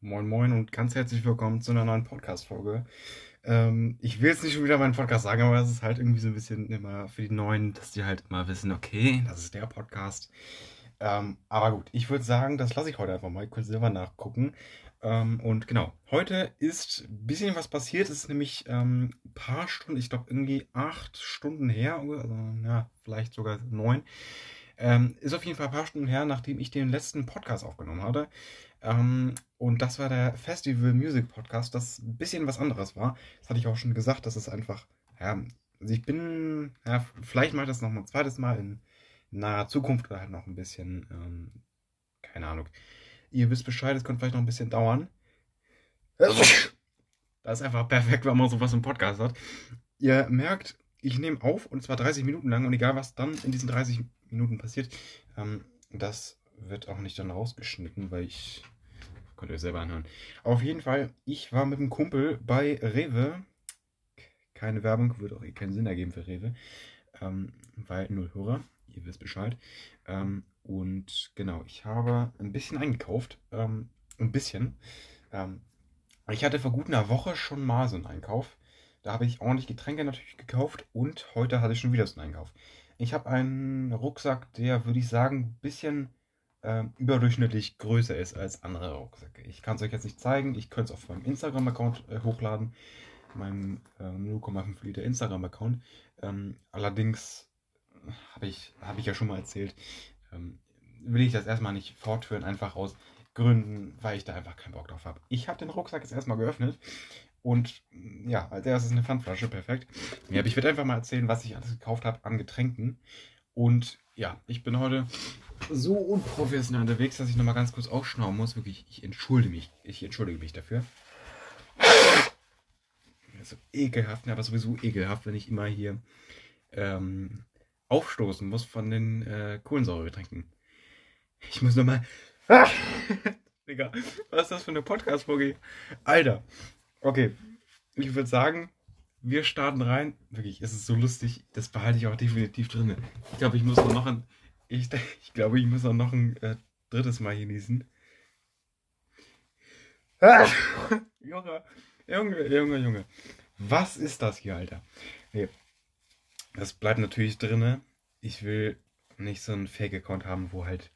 Moin Moin und ganz herzlich willkommen zu einer neuen Podcast-Folge. Ähm, ich will jetzt nicht schon wieder meinen Podcast sagen, aber es ist halt irgendwie so ein bisschen immer für die Neuen, dass die halt immer wissen, okay, das ist der Podcast. Ähm, aber gut, ich würde sagen, das lasse ich heute einfach mal. Könnte selber nachgucken. Ähm, und genau, heute ist ein bisschen was passiert. Es ist nämlich ähm, ein paar Stunden, ich glaube irgendwie acht Stunden her, also ja, vielleicht sogar neun. Ähm, ist auf jeden Fall ein paar Stunden her, nachdem ich den letzten Podcast aufgenommen hatte. Ähm, und das war der Festival Music Podcast, das ein bisschen was anderes war. Das hatte ich auch schon gesagt, das ist einfach, ja, also ich bin, ja, vielleicht mache ich das noch mal ein zweites Mal in naher Zukunft oder halt noch ein bisschen, ähm, keine Ahnung. Ihr wisst Bescheid, es könnte vielleicht noch ein bisschen dauern. Das ist einfach perfekt, wenn man sowas im Podcast hat. Ihr merkt, ich nehme auf und zwar 30 Minuten lang und egal was dann in diesen 30 Minuten passiert, ähm, das wird auch nicht dann rausgeschnitten, weil ich. Könnt ihr euch selber anhören. Auf jeden Fall, ich war mit einem Kumpel bei Rewe. Keine Werbung, würde auch eh keinen Sinn ergeben für Rewe. Ähm, weil null Hörer, ihr wisst Bescheid. Ähm, und genau, ich habe ein bisschen eingekauft. Ähm, ein bisschen. Ähm, ich hatte vor gut einer Woche schon mal so einen Einkauf. Da habe ich ordentlich Getränke natürlich gekauft und heute hatte ich schon wieder so einen Einkauf. Ich habe einen Rucksack, der, würde ich sagen, ein bisschen äh, überdurchschnittlich größer ist als andere Rucksäcke. Ich kann es euch jetzt nicht zeigen. Ich könnte es auf meinem Instagram-Account äh, hochladen. Meinem äh, 0,5 Liter Instagram-Account. Ähm, allerdings habe ich, hab ich ja schon mal erzählt, ähm, will ich das erstmal nicht fortführen, einfach aus Gründen, weil ich da einfach keinen Bock drauf habe. Ich habe den Rucksack jetzt erstmal geöffnet und ja, als erstes eine Pfandflasche, perfekt. Ja, ich werde einfach mal erzählen, was ich alles gekauft habe an Getränken. Und ja, ich bin heute so unprofessionell unterwegs, dass ich nochmal ganz kurz aufschnauben muss. Wirklich, ich entschuldige mich. Ich entschuldige mich dafür. So ekelhaft, aber sowieso ekelhaft, wenn ich immer hier ähm, aufstoßen muss von den äh, Kohlensäuregetränken. Ich muss nochmal. Digga, was ist das für eine Podcast-Folge? Alter. Okay, ich würde sagen, wir starten rein. Wirklich, es ist so lustig. Das behalte ich auch definitiv drin. Ich glaube, ich muss noch ein. Ich, ich glaube, ich muss auch noch ein äh, drittes Mal genießen. Ah! Junge, Junge, Junge, Junge. Was ist das hier, Alter? Nee. Das bleibt natürlich drin. Ich will nicht so einen Fake-Account haben, wo halt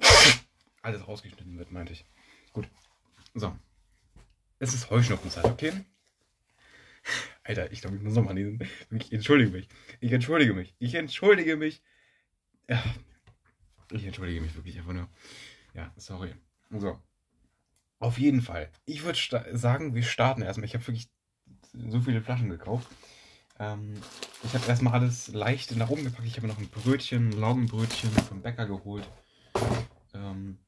alles rausgeschnitten wird, meinte ich. Gut. So. Es ist Heuschnuppenzeit, okay? Alter, ich glaube, ich muss nochmal lesen. Ich entschuldige mich. Ich entschuldige mich. Ich entschuldige mich. Ja. Ich entschuldige mich wirklich einfach nur. Ja, sorry. So. Auf jeden Fall. Ich würde sagen, wir starten erstmal. Ich habe wirklich so viele Flaschen gekauft. Ähm, ich habe erstmal alles leicht nach oben gepackt. Ich habe noch ein Brötchen, ein Laugenbrötchen vom Bäcker geholt. Ähm,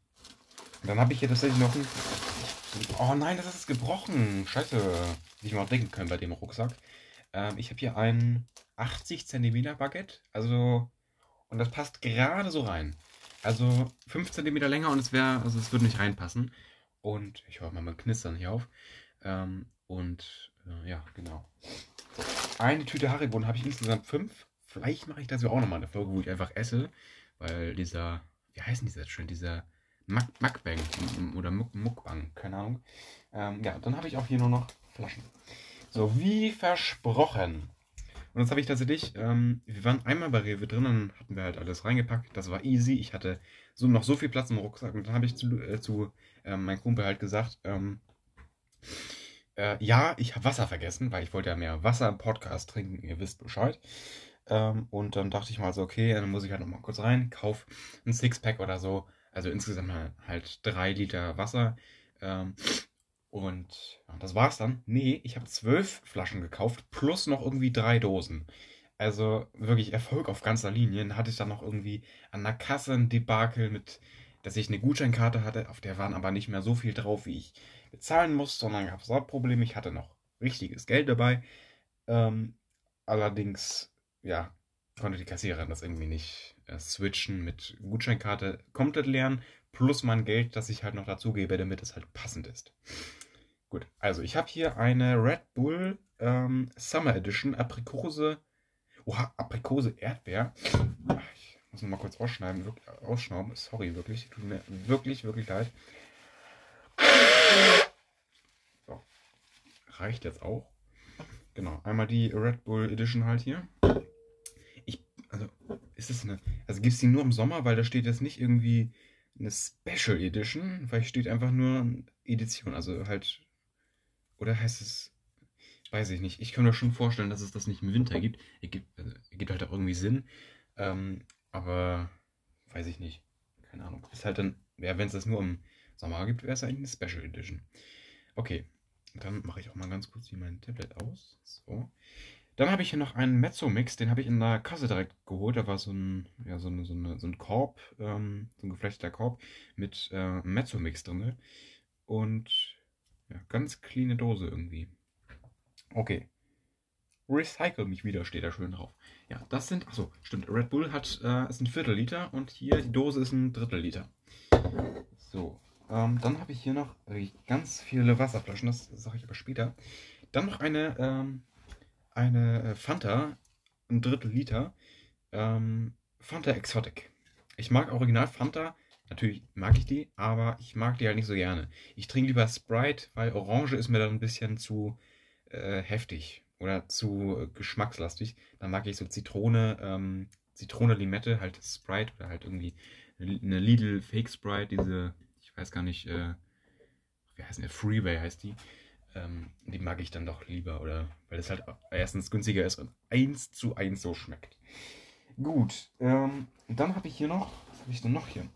dann habe ich hier tatsächlich noch ein. Oh nein, das ist gebrochen. Scheiße. Wie ich mal denken können bei dem Rucksack. Ähm, ich habe hier ein 80 cm Baguette. Also. Und das passt gerade so rein. Also 5 cm länger und es wäre. Also es würde nicht reinpassen. Und ich höre mal mein Knistern hier auf. Ähm, und äh, ja, genau. Eine Tüte Haribo habe ich insgesamt fünf. Vielleicht mache ich das ja auch nochmal eine Folge, wo ich einfach esse. Weil dieser. Wie heißen die jetzt schon? Dieser Mukbang oder Mukbang, keine Ahnung. Ähm, ja, dann habe ich auch hier nur noch Flaschen. So, wie versprochen. Und jetzt habe ich tatsächlich, ähm, wir waren einmal bei Rewe drin, dann hatten wir halt alles reingepackt. Das war easy. Ich hatte so noch so viel Platz im Rucksack. Und dann habe ich zu, äh, zu äh, meinem Kumpel halt gesagt, ähm, äh, ja, ich habe Wasser vergessen, weil ich wollte ja mehr Wasser im Podcast trinken. Ihr wisst Bescheid. Ähm, und dann dachte ich mal so, okay, dann muss ich halt nochmal kurz rein, kauf ein Sixpack oder so also insgesamt halt drei Liter Wasser. Ähm, und ja, das war's dann. Nee, ich habe zwölf Flaschen gekauft, plus noch irgendwie drei Dosen. Also wirklich Erfolg auf ganzer Linie. Dann hatte ich dann noch irgendwie an der Kasse ein Debakel mit, dass ich eine Gutscheinkarte hatte, auf der waren aber nicht mehr so viel drauf, wie ich bezahlen muss, sondern gab es Probleme. Ich hatte noch richtiges Geld dabei. Ähm, allerdings, ja, konnte die Kassiererin das irgendwie nicht äh, switchen mit Gutscheinkarte komplett lernen, plus mein Geld, das ich halt noch dazugebe, damit es halt passend ist. Gut, also ich habe hier eine Red Bull ähm, Summer Edition Aprikose. Oha, Aprikose Erdbeer. Ich muss noch mal kurz ausschneiden, wirklich, ausschnauben. Sorry, wirklich. Tut mir wirklich, wirklich leid. So. Reicht jetzt auch. Genau, einmal die Red Bull Edition halt hier. Ich, also, ist es eine, also gibt es die nur im Sommer, weil da steht jetzt nicht irgendwie eine Special Edition, weil steht einfach nur Edition, also halt, oder heißt es, weiß ich nicht. Ich kann mir schon vorstellen, dass es das nicht im Winter gibt. Ergibt, also, ergibt halt auch irgendwie Sinn. Ähm, aber weiß ich nicht. Keine Ahnung. Ist halt dann, ja, wenn es das nur im Sommer gibt, wäre es eigentlich eine Special Edition. Okay, dann mache ich auch mal ganz kurz hier mein Tablet aus. So. Dann habe ich hier noch einen Mezzo-Mix, den habe ich in der Kasse direkt geholt. Da war so ein, ja, so, eine, so, eine, so ein Korb, ähm, so ein geflechteter Korb mit äh, Mezzo-Mix drin. Und ja, ganz cleane Dose irgendwie. Okay. Recycle mich wieder, steht da schön drauf. Ja, das sind, achso, stimmt, Red Bull hat, äh, ist ein Viertel Liter und hier die Dose ist ein Drittel Liter. So, ähm, dann habe ich hier noch ganz viele Wasserflaschen, das sage ich aber später. Dann noch eine, ähm, eine äh, Fanta, ein Drittel Liter, ähm, Fanta Exotic. Ich mag Original Fanta, natürlich mag ich die, aber ich mag die halt nicht so gerne. Ich trinke lieber Sprite, weil Orange ist mir dann ein bisschen zu äh, heftig oder zu äh, geschmackslastig. Dann mag ich so Zitrone, ähm, Zitrone, Limette, halt Sprite oder halt irgendwie eine Lidl Fake Sprite, diese, ich weiß gar nicht, äh, wie heißt der, Freeway heißt die. Ähm, die mag ich dann doch lieber, oder weil das halt erstens günstiger ist und eins zu eins so schmeckt. Gut, ähm, dann habe ich hier noch, was habe ich denn noch hier?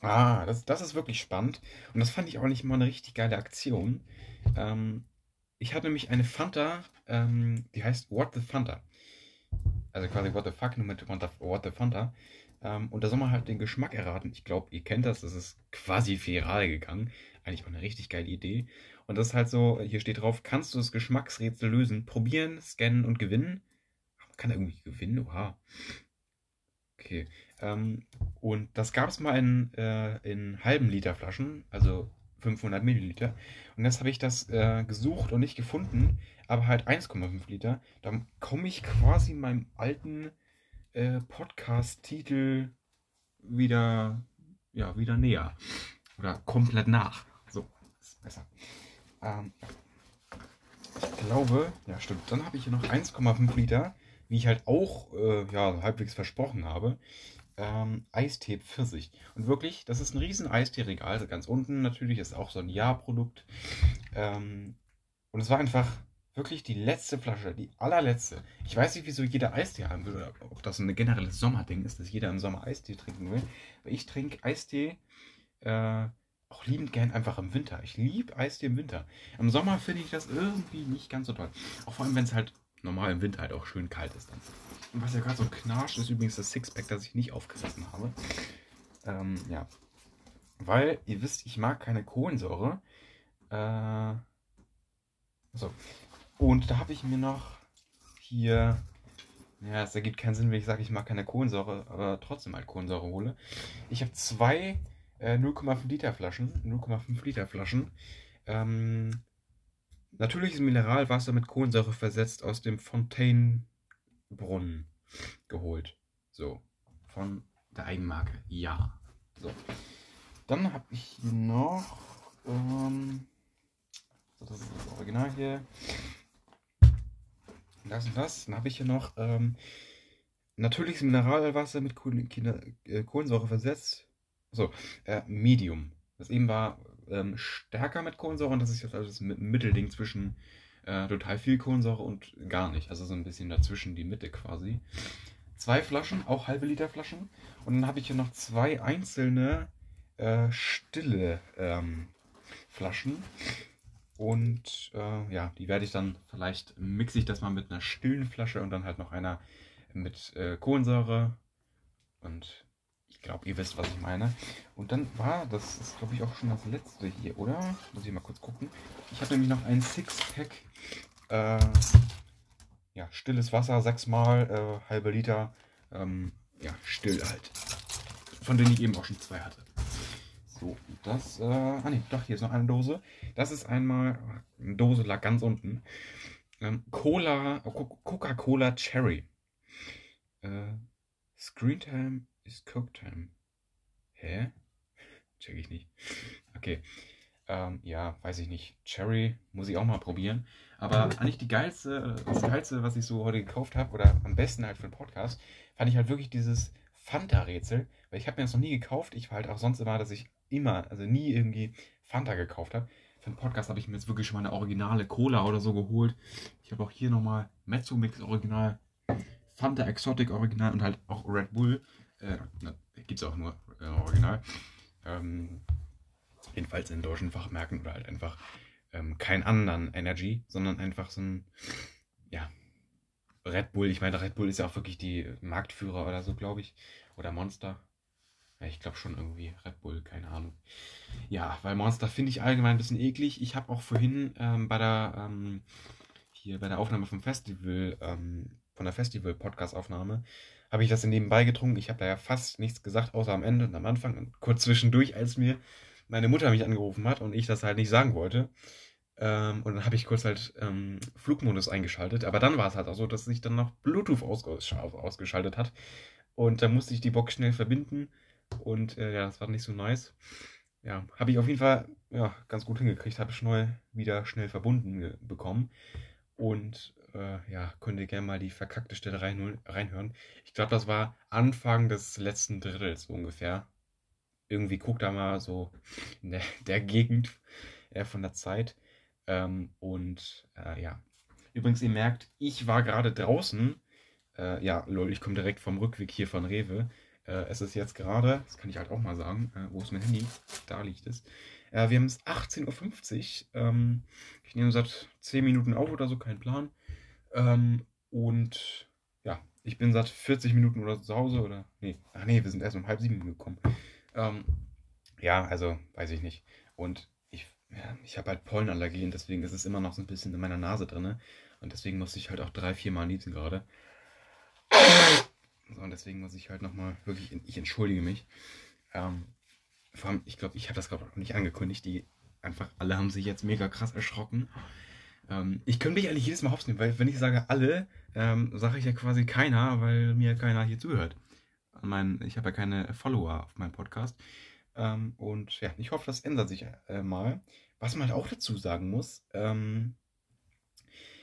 Ah, das, das ist wirklich spannend. Und das fand ich auch nicht mal eine richtig geile Aktion. Ähm, ich hatte nämlich eine Fanta, ähm, die heißt What the Fanta. Also quasi What the Fuck, nur mit What the Fanta. Ähm, und da soll man halt den Geschmack erraten. Ich glaube, ihr kennt das, das ist quasi viral gegangen. Eigentlich auch eine richtig geile Idee. Und das ist halt so, hier steht drauf, kannst du das Geschmacksrätsel lösen? Probieren, scannen und gewinnen. Man kann irgendwie gewinnen, oha. Okay. Ähm, und das gab es mal in, äh, in halben Liter Flaschen, also 500 Milliliter. Und jetzt habe ich das äh, gesucht und nicht gefunden, aber halt 1,5 Liter. Dann komme ich quasi meinem alten äh, Podcast-Titel wieder, ja, wieder näher. Oder komplett nach. So, ist besser. Ähm, ich glaube, ja stimmt, dann habe ich hier noch 1,5 Liter, wie ich halt auch äh, ja, halbwegs versprochen habe ähm, Eistee Pfirsich. Und wirklich, das ist ein riesen Eistee-Regal. Also ganz unten natürlich ist auch so ein Jahrprodukt. Ähm, und es war einfach wirklich die letzte Flasche, die allerletzte. Ich weiß nicht, wieso jeder Eistee haben will oder ob das ein generelles Sommerding ist, dass jeder im Sommer Eistee trinken will. Aber ich trinke Eistee äh, auch liebend gern einfach im Winter. Ich liebe Eistee im Winter. Im Sommer finde ich das irgendwie nicht ganz so toll. Auch vor allem, wenn es halt normal im Winter halt auch schön kalt ist dann. Und was ja gerade so knarscht, ist übrigens das Sixpack, das ich nicht aufgerissen habe. Ähm, ja. Weil, ihr wisst, ich mag keine Kohlensäure. Äh, so. Und da habe ich mir noch hier. Ja, es ergibt keinen Sinn, wenn ich sage, ich mag keine Kohlensäure, aber trotzdem halt Kohlensäure hole. Ich habe zwei äh, 0,5 Liter Flaschen. 0,5 Liter Flaschen. Ähm, natürliches Mineralwasser mit Kohlensäure versetzt aus dem Fontaine Brunnen geholt. So. Von der Eigenmarke. Ja. So. Dann habe ich hier noch. Ähm, das ist das Original hier. Das und das. Dann habe ich hier noch ähm, natürliches Mineralwasser mit äh, Kohlensäure versetzt. So, äh, Medium. Das eben war ähm, stärker mit Kohlensäure und das ist jetzt also das Mittelding zwischen äh, total viel Kohlensäure und gar nicht. Also so ein bisschen dazwischen die Mitte quasi. Zwei Flaschen, auch halbe Liter Flaschen. Und dann habe ich hier noch zwei einzelne äh, stille ähm, Flaschen. Und äh, ja, die werde ich dann, vielleicht mixe ich das mal mit einer stillen Flasche und dann halt noch einer mit äh, Kohlensäure. Und ich glaube, ihr wisst, was ich meine. Und dann war, das ist glaube ich auch schon das letzte hier, oder? Muss ich mal kurz gucken. Ich habe nämlich noch ein Sixpack. Äh, ja, stilles Wasser, sechsmal, äh, halbe Liter. Ähm, ja, still halt. Von denen ich eben auch schon zwei hatte. So, das, äh, ah ne, doch, hier ist noch eine Dose. Das ist einmal, eine Dose lag ganz unten. Ähm, Cola, Coca-Cola Cherry. Äh, Screentime ist Coke Time. Hä? Check ich nicht. Okay. Ähm, ja, weiß ich nicht. Cherry muss ich auch mal probieren. Aber eigentlich die geilste, das geilste, was ich so heute gekauft habe, oder am besten halt für den Podcast, fand ich halt wirklich dieses Fanta-Rätsel. Weil ich habe mir das noch nie gekauft. Ich war halt auch sonst immer, dass ich immer, also nie irgendwie Fanta gekauft habe. Für den Podcast habe ich mir jetzt wirklich schon mal eine originale Cola oder so geholt. Ich habe auch hier nochmal Mezzo Mix Original, Fanta Exotic Original und halt auch Red Bull. Äh, Gibt es auch nur äh, Original. Ähm, jedenfalls in deutschen Fachmärkten oder halt einfach ähm, keinen anderen Energy, sondern einfach so ein, ja, Red Bull. Ich meine, Red Bull ist ja auch wirklich die Marktführer oder so, glaube ich. Oder Monster. Ja, ich glaube schon irgendwie Red Bull, keine Ahnung. Ja, weil Monster finde ich allgemein ein bisschen eklig. Ich habe auch vorhin ähm, bei der ähm, hier bei der Aufnahme vom Festival, ähm, von der Festival-Podcast-Aufnahme, habe ich das nebenbei getrunken. Ich habe da ja fast nichts gesagt, außer am Ende und am Anfang und kurz zwischendurch, als mir meine Mutter mich angerufen hat und ich das halt nicht sagen wollte. Ähm, und dann habe ich kurz halt ähm, Flugmodus eingeschaltet. Aber dann war es halt auch so, dass sich dann noch Bluetooth ausges ausgeschaltet hat. Und da musste ich die Box schnell verbinden. Und äh, ja, das war nicht so nice. Ja, habe ich auf jeden Fall ja, ganz gut hingekriegt. Habe ich neu wieder schnell verbunden bekommen. Und äh, ja, könnt ihr gerne mal die verkackte Stelle rein, reinhören. Ich glaube, das war Anfang des letzten Drittels ungefähr irgendwie guckt da mal so in der, der Gegend äh, von der Zeit. Ähm, und äh, ja. Übrigens, ihr merkt, ich war gerade draußen. Äh, ja, lol, ich komme direkt vom Rückweg hier von Rewe. Äh, es ist jetzt gerade, das kann ich halt auch mal sagen, äh, wo ist mein Handy? Da liegt es. Äh, wir haben es 18.50 Uhr. Ähm, ich nehme seit 10 Minuten auf oder so, kein Plan. Ähm, und ja, ich bin seit 40 Minuten oder zu Hause oder. Nee, ach nee, wir sind erst um halb sieben gekommen. Ähm, ja, also weiß ich nicht. Und ich, ja, ich habe halt Pollenallergie und deswegen ist es immer noch so ein bisschen in meiner Nase drin. Und deswegen muss ich halt auch drei, vier Mal niesen gerade. So, und deswegen muss ich halt nochmal wirklich, ich entschuldige mich. Ähm, vor allem, ich glaube, ich habe das gerade auch nicht angekündigt. Die einfach, alle haben sich jetzt mega krass erschrocken. Ähm, ich könnte mich eigentlich jedes Mal hops weil wenn ich sage alle, ähm, sage ich ja quasi keiner, weil mir keiner hier zuhört mein, ich habe ja keine Follower auf meinem Podcast. Ähm, und ja, ich hoffe, das ändert sich äh, mal. Was man halt auch dazu sagen muss, ähm,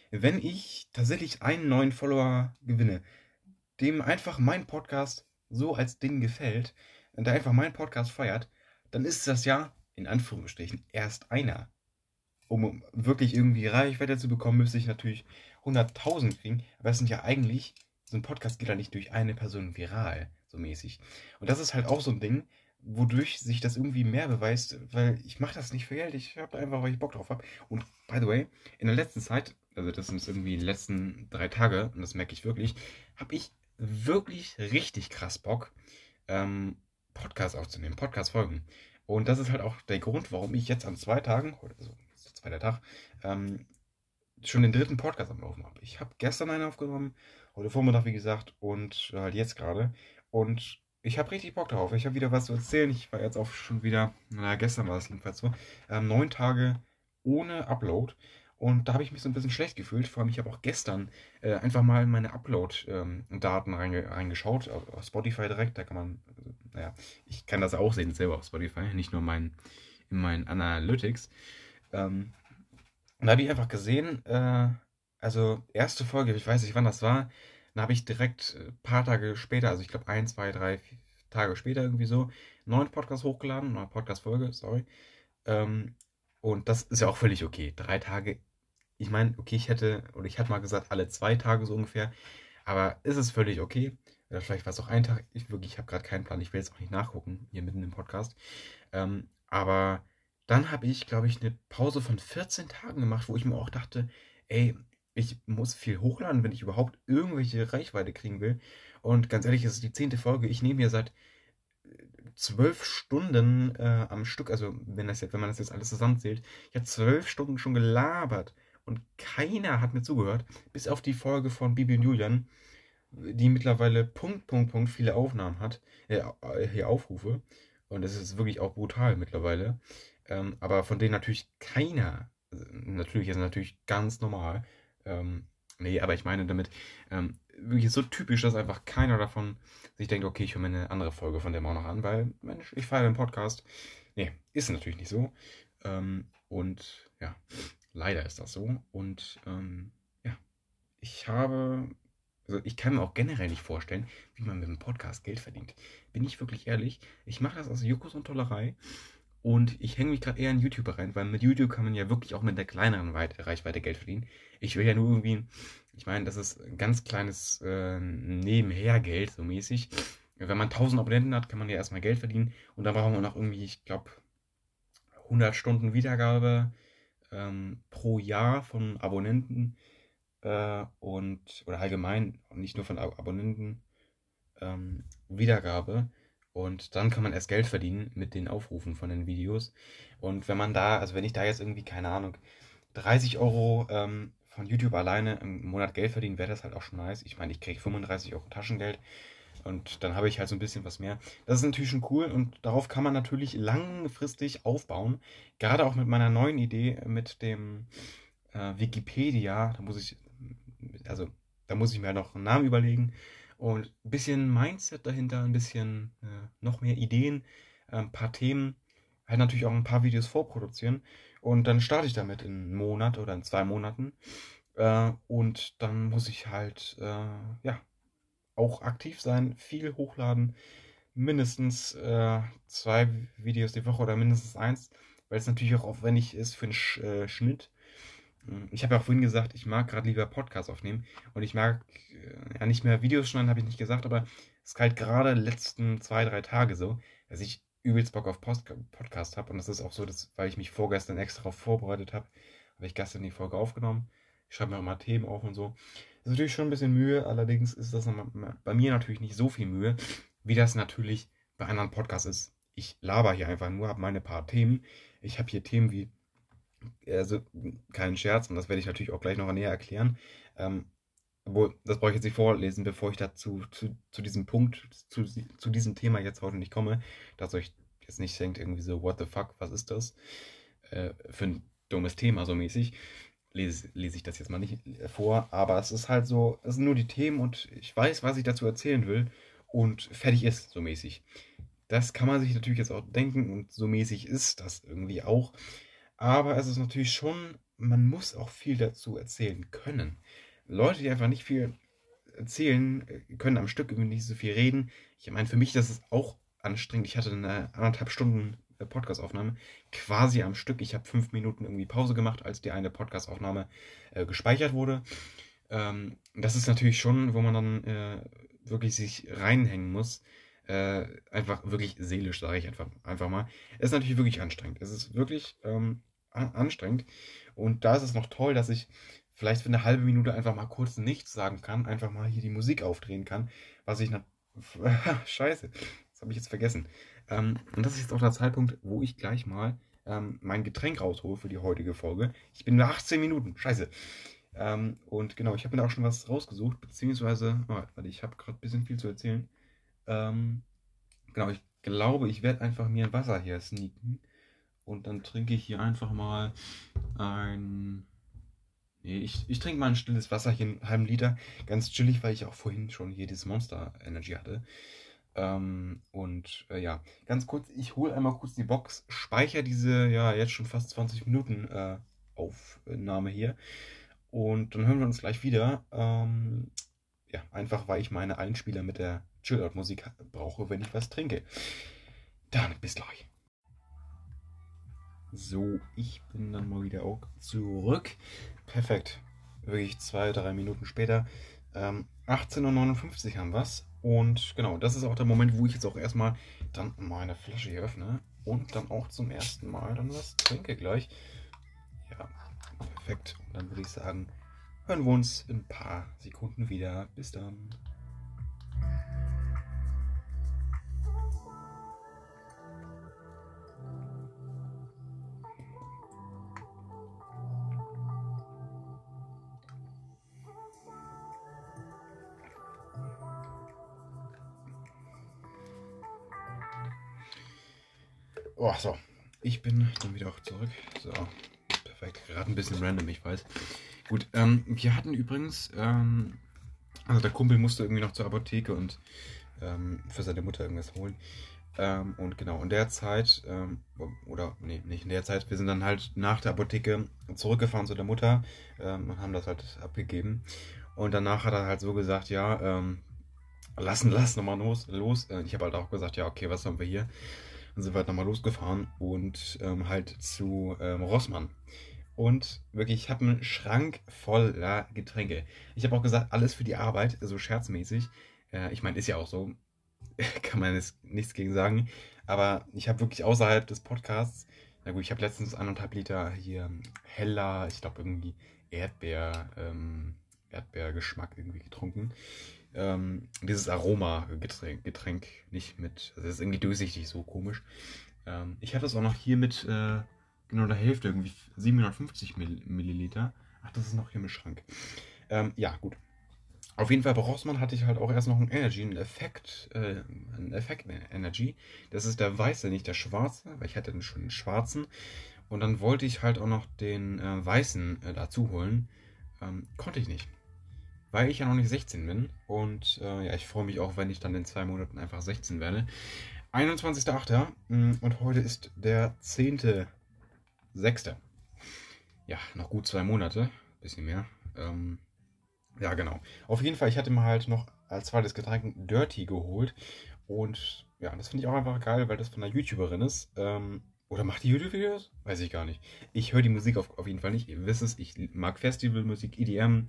wenn ich tatsächlich einen neuen Follower gewinne, dem einfach mein Podcast so als Ding gefällt, der einfach meinen Podcast feiert, dann ist das ja in Anführungsstrichen erst einer. Um wirklich irgendwie Reichweite zu bekommen, müsste ich natürlich 100.000 kriegen. Aber es sind ja eigentlich, so ein Podcast geht ja nicht durch eine Person viral so mäßig. Und das ist halt auch so ein Ding, wodurch sich das irgendwie mehr beweist, weil ich mache das nicht für Geld, ich habe einfach, weil ich Bock drauf habe. Und by the way, in der letzten Zeit, also das sind irgendwie die letzten drei Tage, und das merke ich wirklich, habe ich wirklich richtig krass Bock, ähm, Podcasts aufzunehmen, Podcast-Folgen. Und das ist halt auch der Grund, warum ich jetzt an zwei Tagen, also ist der zweite Tag, ähm, schon den dritten Podcast am Laufen habe. Ich habe gestern einen aufgenommen, heute Vormittag, wie gesagt, und halt jetzt gerade. Und ich habe richtig Bock drauf. Ich habe wieder was zu erzählen. Ich war jetzt auch schon wieder, naja, gestern war das jedenfalls so, ähm, neun Tage ohne Upload. Und da habe ich mich so ein bisschen schlecht gefühlt. Vor allem, ich habe auch gestern äh, einfach mal in meine Upload-Daten ähm, reinge reingeschaut. Auf, auf, Spotify direkt. Da kann man, also, naja, ich kann das auch sehen selber auf Spotify, nicht nur mein, in meinen Analytics. Ähm, und da habe ich einfach gesehen, äh, also erste Folge, ich weiß nicht, wann das war, dann habe ich direkt ein äh, paar Tage später, also ich glaube ein, zwei, drei Tage später irgendwie so, einen neuen Podcast hochgeladen, eine Podcast-Folge, sorry. Ähm, und das ist ja auch völlig okay. Drei Tage, ich meine, okay, ich hätte, oder ich hatte mal gesagt, alle zwei Tage so ungefähr, aber ist es völlig okay. Oder vielleicht war es auch ein Tag, ich wirklich, ich habe gerade keinen Plan, ich will jetzt auch nicht nachgucken, hier mitten im Podcast. Ähm, aber dann habe ich, glaube ich, eine Pause von 14 Tagen gemacht, wo ich mir auch dachte, ey, ich muss viel hochladen, wenn ich überhaupt irgendwelche Reichweite kriegen will. Und ganz ehrlich, es ist die zehnte Folge. Ich nehme hier seit äh, zwölf Stunden äh, am Stück, also wenn, das jetzt, wenn man das jetzt alles zusammenzählt, ich habe zwölf Stunden schon gelabert und keiner hat mir zugehört, bis auf die Folge von Bibi und Julian, die mittlerweile Punkt, Punkt, Punkt viele Aufnahmen hat, äh, äh hier Aufrufe. Und das ist wirklich auch brutal mittlerweile. Ähm, aber von denen natürlich keiner, also natürlich ist natürlich ganz normal, ähm, nee, aber ich meine damit, ähm, wirklich so typisch, dass einfach keiner davon sich denkt, okay, ich höre mir eine andere Folge von dem auch noch an, weil, Mensch, ich feiere den Podcast. Nee, ist natürlich nicht so. Ähm, und ja, leider ist das so. Und ähm, ja, ich habe, also ich kann mir auch generell nicht vorstellen, wie man mit dem Podcast Geld verdient. Bin ich wirklich ehrlich? Ich mache das aus Jukus und Tollerei. Und ich hänge mich gerade eher in YouTube rein, weil mit YouTube kann man ja wirklich auch mit der kleineren Reichweite Geld verdienen. Ich will ja nur irgendwie, ich meine, das ist ein ganz kleines äh, Nebenhergeld, so mäßig. Wenn man 1000 Abonnenten hat, kann man ja erstmal Geld verdienen. Und dann brauchen wir noch irgendwie, ich glaube, 100 Stunden Wiedergabe ähm, pro Jahr von Abonnenten. Äh, und, oder allgemein, nicht nur von Abonnenten, ähm, Wiedergabe. Und dann kann man erst Geld verdienen mit den Aufrufen von den Videos. Und wenn man da, also wenn ich da jetzt irgendwie, keine Ahnung, 30 Euro ähm, von YouTube alleine im Monat Geld verdiene, wäre das halt auch schon nice. Ich meine, ich kriege 35 Euro Taschengeld und dann habe ich halt so ein bisschen was mehr. Das ist natürlich schon cool und darauf kann man natürlich langfristig aufbauen. Gerade auch mit meiner neuen Idee mit dem äh, Wikipedia. Da muss ich, also da muss ich mir noch einen Namen überlegen. Und ein bisschen Mindset dahinter, ein bisschen äh, noch mehr Ideen, äh, ein paar Themen, halt natürlich auch ein paar Videos vorproduzieren. Und dann starte ich damit in einem Monat oder in zwei Monaten. Äh, und dann muss ich halt, äh, ja, auch aktiv sein, viel hochladen, mindestens äh, zwei Videos die Woche oder mindestens eins, weil es natürlich auch aufwendig ist für den Sch äh, Schnitt. Hm, ich habe ja auch vorhin gesagt, ich mag gerade lieber Podcasts aufnehmen und ich mag äh, ja nicht mehr Videos schneiden, habe ich nicht gesagt, aber es ist halt gerade letzten zwei, drei Tage so, dass ich übelst Bock auf Post Podcast habe und das ist auch so, dass, weil ich mich vorgestern extra darauf vorbereitet habe, habe ich gestern die Folge aufgenommen. Ich schreibe mir auch mal Themen auf und so. Das ist natürlich schon ein bisschen Mühe, allerdings ist das bei mir natürlich nicht so viel Mühe, wie das natürlich bei anderen Podcasts ist. Ich laber hier einfach nur, habe meine paar Themen. Ich habe hier Themen wie also kein Scherz, und das werde ich natürlich auch gleich noch näher erklären. Ähm, obwohl, das brauche ich jetzt nicht vorlesen, bevor ich dazu zu, zu diesem Punkt, zu, zu diesem Thema jetzt heute nicht komme, dass euch jetzt nicht denkt, irgendwie so, what the fuck, was ist das? Äh, für ein dummes Thema, so mäßig. Lese, lese ich das jetzt mal nicht vor, aber es ist halt so, es sind nur die Themen und ich weiß, was ich dazu erzählen will und fertig ist, so mäßig. Das kann man sich natürlich jetzt auch denken und so mäßig ist das irgendwie auch. Aber es ist natürlich schon, man muss auch viel dazu erzählen können. Leute, die einfach nicht viel erzählen, äh, können am Stück irgendwie nicht so viel reden. Ich meine, für mich das ist auch anstrengend. Ich hatte eine anderthalb Stunden äh, Podcastaufnahme quasi am Stück. Ich habe fünf Minuten irgendwie Pause gemacht, als die eine Podcastaufnahme äh, gespeichert wurde. Ähm, das ist natürlich schon, wo man dann äh, wirklich sich reinhängen muss. Äh, einfach wirklich seelisch, sage ich einfach, einfach mal. Es ist natürlich wirklich anstrengend. Es ist wirklich ähm, anstrengend. Und da ist es noch toll, dass ich vielleicht für eine halbe Minute einfach mal kurz nichts sagen kann, einfach mal hier die Musik aufdrehen kann, was ich. Scheiße, das habe ich jetzt vergessen. Ähm, und das ist jetzt auch der Zeitpunkt, wo ich gleich mal ähm, mein Getränk raushole für die heutige Folge. Ich bin bei 18 Minuten, scheiße. Ähm, und genau, ich habe mir da auch schon was rausgesucht, beziehungsweise, oh, warte, ich habe gerade ein bisschen viel zu erzählen. Ähm, genau, ich glaube, ich werde einfach mir ein Wasser hier sneaken. Und dann trinke ich hier einfach mal ein. Nee, ich, ich trinke mal ein stilles Wasser hier, einen halben Liter. Ganz chillig, weil ich auch vorhin schon hier dieses Monster Energy hatte. Ähm, und äh, ja, ganz kurz, ich hole einmal kurz die Box, speichere diese, ja, jetzt schon fast 20 Minuten äh, Aufnahme hier. Und dann hören wir uns gleich wieder. Ähm, ja, einfach weil ich meine Einspieler mit der Chillout-Musik brauche, wenn ich was trinke. Dann bis gleich. So, ich bin dann mal wieder auch zurück. Perfekt. Wirklich zwei, drei Minuten später. Ähm, 18.59 Uhr haben wir. Und genau, das ist auch der Moment, wo ich jetzt auch erstmal dann meine Flasche hier öffne. Und dann auch zum ersten Mal dann was trinke gleich. Ja, perfekt. Und dann würde ich sagen, hören wir uns in ein paar Sekunden wieder. Bis dann. Oh, so. Ich bin dann wieder auch zurück. So. Perfekt. Gerade ein bisschen random, ich weiß. Gut, ähm, wir hatten übrigens, ähm, also der Kumpel musste irgendwie noch zur Apotheke und ähm, für seine Mutter irgendwas holen. Ähm, und genau, in der Zeit, ähm, oder nee, nicht in der Zeit, wir sind dann halt nach der Apotheke zurückgefahren zu der Mutter ähm, und haben das halt abgegeben. Und danach hat er halt so gesagt, ja, lassen, lass nochmal los. los. Äh, ich habe halt auch gesagt, ja, okay, was haben wir hier? Dann sind wir halt nochmal losgefahren und ähm, halt zu ähm, Rossmann. Und wirklich, ich habe einen Schrank voller Getränke. Ich habe auch gesagt, alles für die Arbeit, so scherzmäßig. Äh, ich meine, ist ja auch so. Kann man jetzt nichts gegen sagen. Aber ich habe wirklich außerhalb des Podcasts, na gut, ich habe letztens anderthalb Liter hier heller, ich glaube irgendwie Erdbeer, ähm, Erdbeergeschmack irgendwie getrunken. Ähm, dieses Aroma-Getränk, Getränk nicht mit, also das ist irgendwie durchsichtig, so komisch. Ähm, ich hatte es auch noch hier mit äh, genau der Hälfte, irgendwie 750 Milliliter. Ach, das ist noch hier im Schrank. Ähm, ja, gut. Auf jeden Fall bei Rossmann hatte ich halt auch erst noch einen Energy, einen Effekt, äh, einen Effekt Energy. Das ist der weiße, nicht der schwarze, weil ich hatte schon einen schwarzen. Und dann wollte ich halt auch noch den äh, weißen äh, dazu holen. Ähm, konnte ich nicht. Weil ich ja noch nicht 16 bin. Und äh, ja, ich freue mich auch, wenn ich dann in zwei Monaten einfach 16 werde. 21.08. Mm, und heute ist der 10.06. Ja, noch gut zwei Monate. Bisschen mehr. Ähm, ja, genau. Auf jeden Fall, ich hatte mir halt noch als zweites Getränk Dirty geholt. Und ja, das finde ich auch einfach geil, weil das von einer YouTuberin ist. Ähm, oder macht die YouTube-Videos? Weiß ich gar nicht. Ich höre die Musik auf, auf jeden Fall nicht. Ihr wisst es, ich mag Festivalmusik, EDM,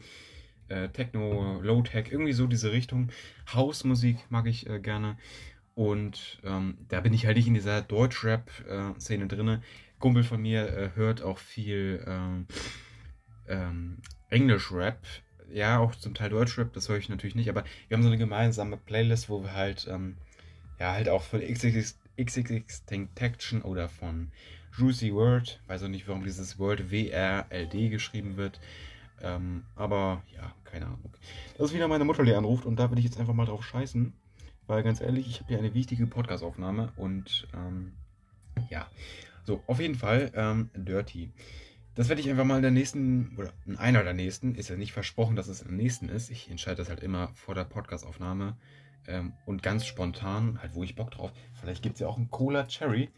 äh, Techno, Low-Tech, irgendwie so diese Richtung. Hausmusik mag ich äh, gerne. Und ähm, da bin ich halt nicht in dieser Deutsch-Rap-Szene äh, drin. Kumpel von mir äh, hört auch viel ähm, ähm, Englisch-Rap ja, auch zum Teil Deutschrap, das höre ich natürlich nicht, aber wir haben so eine gemeinsame Playlist, wo wir halt, ähm, ja, halt auch von XXX, XXX oder von Juicy Word, weiß auch nicht, warum dieses Word W-R-L-D geschrieben wird, ähm, aber ja, keine Ahnung. Das ist wieder meine Mutter, die anruft und da will ich jetzt einfach mal drauf scheißen, weil ganz ehrlich, ich habe hier eine wichtige Podcast-Aufnahme und, ähm, ja, so, auf jeden Fall, ähm, Dirty. Das werde ich einfach mal in der nächsten, oder in einer der nächsten, ist ja nicht versprochen, dass es der nächsten ist. Ich entscheide das halt immer vor der Podcast-Aufnahme ähm, und ganz spontan, halt wo ich Bock drauf. Vielleicht gibt es ja auch einen Cola Cherry.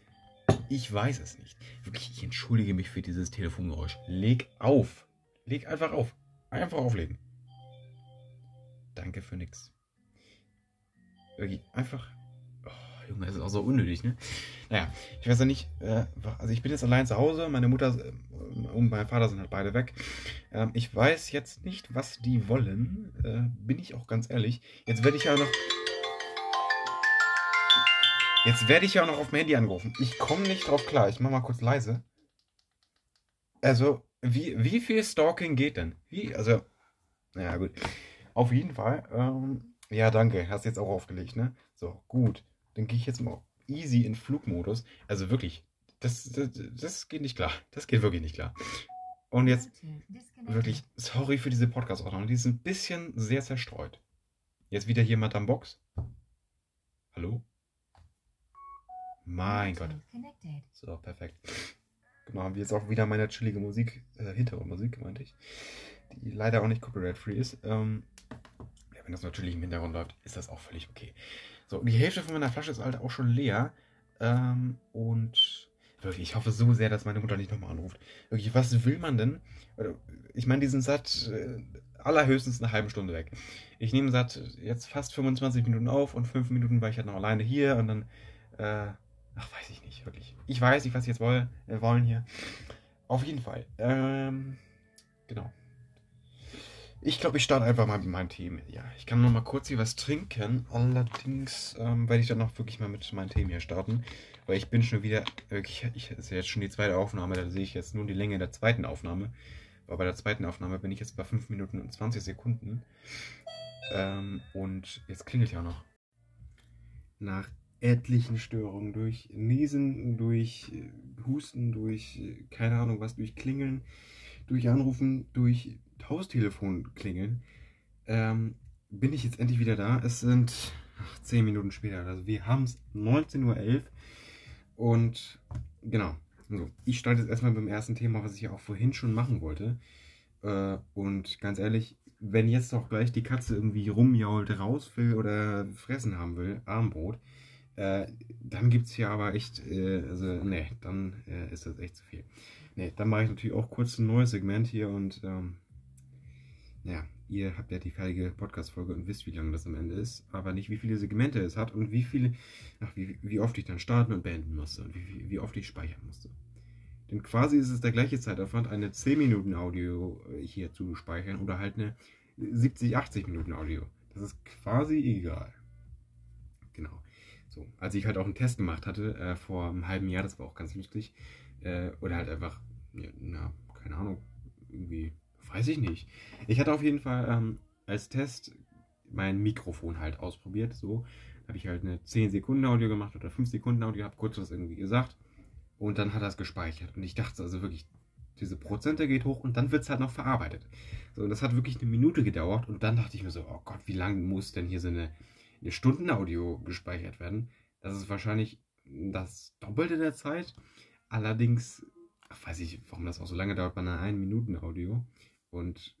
Ich weiß es nicht. Wirklich, ich entschuldige mich für dieses Telefongeräusch. Leg auf. Leg einfach auf. Einfach auflegen. Danke für nix. Wirklich, einfach Junge, das ist auch so unnötig, ne? Naja, ich weiß ja nicht, äh, also ich bin jetzt allein zu Hause, meine Mutter äh, und mein Vater sind halt beide weg. Ähm, ich weiß jetzt nicht, was die wollen, äh, bin ich auch ganz ehrlich. Jetzt werde ich ja noch... Jetzt werde ich ja auch noch auf dem Handy angerufen. Ich komme nicht drauf klar. Ich mache mal kurz leise. Also, wie, wie viel Stalking geht denn? Wie, also, naja, gut. Auf jeden Fall. Ähm, ja, danke. Hast jetzt auch aufgelegt, ne? So, gut. Dann gehe ich jetzt mal easy in Flugmodus. Also wirklich, das, das, das geht nicht klar. Das geht wirklich nicht klar. Und jetzt wirklich, sorry für diese Podcast-Ordnung. Die ist ein bisschen sehr zerstreut. Jetzt wieder hier Madame Box. Hallo? Mein Gott. So, perfekt. Genau, haben wir jetzt auch wieder meine chillige Musik, äh, Hintergrundmusik, meinte ich. Die leider auch nicht copyright-free ist. Ähm, wenn das natürlich im Hintergrund läuft, ist das auch völlig okay. So, die Hälfte von meiner Flasche ist halt auch schon leer. Ähm, und wirklich, ich hoffe so sehr, dass meine Mutter nicht nochmal anruft. Wirklich, was will man denn? Ich meine, die sind satt äh, allerhöchstens eine halbe Stunde weg. Ich nehme satt jetzt fast 25 Minuten auf und 5 Minuten war ich halt noch alleine hier und dann, äh, ach, weiß ich nicht, wirklich. Ich weiß nicht, was sie jetzt wollen, äh, wollen hier. Auf jeden Fall. Ähm, genau. Ich glaube, ich starte einfach mal mit meinem Themen. Ja, ich kann noch mal kurz hier was trinken. Allerdings ähm, werde ich dann noch wirklich mal mit meinen Themen hier starten. Weil ich bin schon wieder, wirklich, ich, ist jetzt schon die zweite Aufnahme, da sehe ich jetzt nur die Länge der zweiten Aufnahme. Aber bei der zweiten Aufnahme bin ich jetzt bei 5 Minuten und 20 Sekunden. Ähm, und jetzt klingelt ja noch. Nach etlichen Störungen durch Niesen, durch äh, Husten, durch äh, keine Ahnung was, durch Klingeln, durch Anrufen, durch Haustelefon klingeln, ähm, bin ich jetzt endlich wieder da. Es sind ach, 10 Minuten später. Also wir haben es 19.11 Uhr. Und genau. So, ich starte jetzt erstmal beim ersten Thema, was ich ja auch vorhin schon machen wollte. Äh, und ganz ehrlich, wenn jetzt doch gleich die Katze irgendwie rumjault, raus will oder fressen haben will, Armbrot, Äh, dann gibt es hier aber echt, äh, also, nee, dann äh, ist das echt zu viel. Nee, dann mache ich natürlich auch kurz ein neues Segment hier und, ähm, ja, ihr habt ja die fertige Podcast-Folge und wisst, wie lange das am Ende ist, aber nicht, wie viele Segmente es hat und wie viele, ach, wie, wie oft ich dann starten und beenden musste und wie, wie oft ich speichern musste. Denn quasi ist es der gleiche Zeitaufwand, eine 10 Minuten Audio äh, hier zu speichern oder halt eine 70, 80 Minuten Audio. Das ist quasi egal. Genau. So, als ich halt auch einen Test gemacht hatte, äh, vor einem halben Jahr, das war auch ganz lustig, äh, oder halt einfach, ja, na, keine Ahnung, irgendwie, weiß ich nicht. Ich hatte auf jeden Fall ähm, als Test mein Mikrofon halt ausprobiert, so. Habe ich halt eine 10 Sekunden Audio gemacht oder 5 Sekunden Audio, habe kurz was irgendwie gesagt und dann hat er es gespeichert. Und ich dachte also wirklich, diese Prozente geht hoch und dann wird es halt noch verarbeitet. So, und das hat wirklich eine Minute gedauert und dann dachte ich mir so, oh Gott, wie lange muss denn hier so eine, eine Stundenaudio gespeichert werden? Das ist wahrscheinlich das Doppelte der Zeit. Allerdings, weiß ich, warum das auch so lange dauert bei einer 1 Minuten Audio und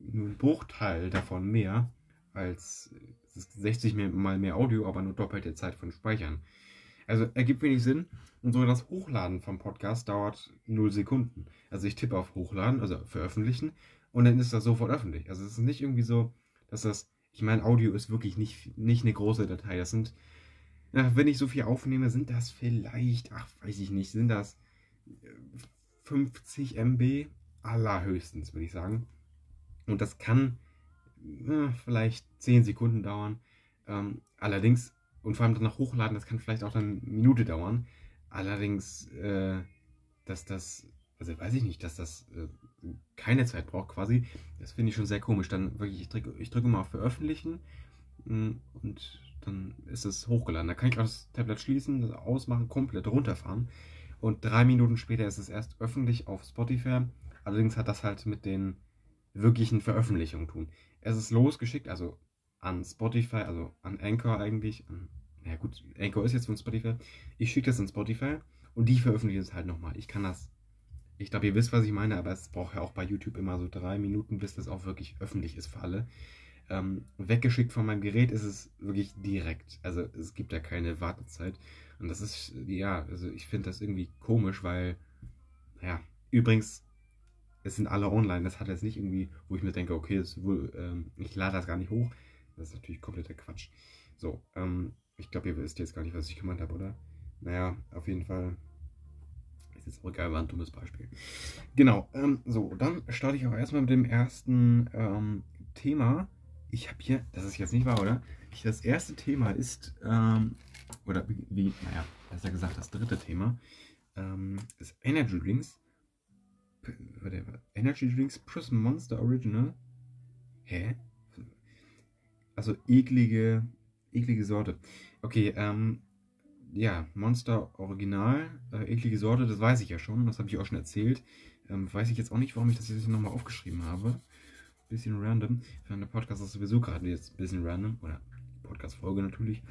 nur ein Bruchteil davon mehr als 60 mal mehr Audio, aber nur doppelte Zeit von Speichern. Also ergibt wenig Sinn. Und so das Hochladen vom Podcast dauert 0 Sekunden. Also ich tippe auf Hochladen, also veröffentlichen, und dann ist das sofort öffentlich. Also es ist nicht irgendwie so, dass das, ich meine, Audio ist wirklich nicht, nicht eine große Datei. Das sind, na, wenn ich so viel aufnehme, sind das vielleicht, ach, weiß ich nicht, sind das 50 MB allerhöchstens, würde ich sagen. Und das kann na, vielleicht 10 Sekunden dauern. Ähm, allerdings und vor allem danach hochladen, das kann vielleicht auch dann eine Minute dauern. Allerdings, äh, dass das, also weiß ich nicht, dass das äh, keine Zeit braucht quasi, das finde ich schon sehr komisch. Dann wirklich, ich drücke, ich drücke mal auf Veröffentlichen mm, und dann ist es hochgeladen. Da kann ich auch das Tablet schließen, das ausmachen, komplett runterfahren. Und drei Minuten später ist es erst öffentlich auf Spotify. Allerdings hat das halt mit den wirklichen Veröffentlichungen tun. Es ist losgeschickt, also an Spotify, also an Anchor eigentlich. An, ja gut, Anchor ist jetzt von Spotify. Ich schicke das an Spotify und die veröffentlichen es halt nochmal. Ich kann das, ich glaube, ihr wisst, was ich meine, aber es braucht ja auch bei YouTube immer so drei Minuten, bis das auch wirklich öffentlich ist für alle. Ähm, weggeschickt von meinem Gerät ist es wirklich direkt. Also es gibt ja keine Wartezeit. Und das ist, ja, also ich finde das irgendwie komisch, weil, ja, übrigens, es sind alle online. Das hat jetzt nicht irgendwie, wo ich mir denke, okay, wohl, ähm, ich lade das gar nicht hoch. Das ist natürlich kompletter Quatsch. So, ähm, ich glaube, ihr wisst jetzt gar nicht, was ich gemeint habe, oder? Naja, auf jeden Fall. Ist jetzt auch egal, war ein dummes Beispiel. Genau, ähm, so, dann starte ich auch erstmal mit dem ersten ähm, Thema. Ich habe hier, das ist jetzt nicht wahr, oder? Ich, das erste Thema ist, ähm, oder wie, naja, besser gesagt, das dritte Thema ähm, ist Energy Drinks. Energy Drinks plus Monster Original. Hä? Also eklige, eklige Sorte. Okay, ähm, ja, Monster Original, äh, eklige Sorte, das weiß ich ja schon, das habe ich auch schon erzählt. Ähm, weiß ich jetzt auch nicht, warum ich das jetzt nochmal aufgeschrieben habe. Bisschen random. Für eine Podcast ist sowieso gerade jetzt ein bisschen random. Oder Podcast-Folge natürlich.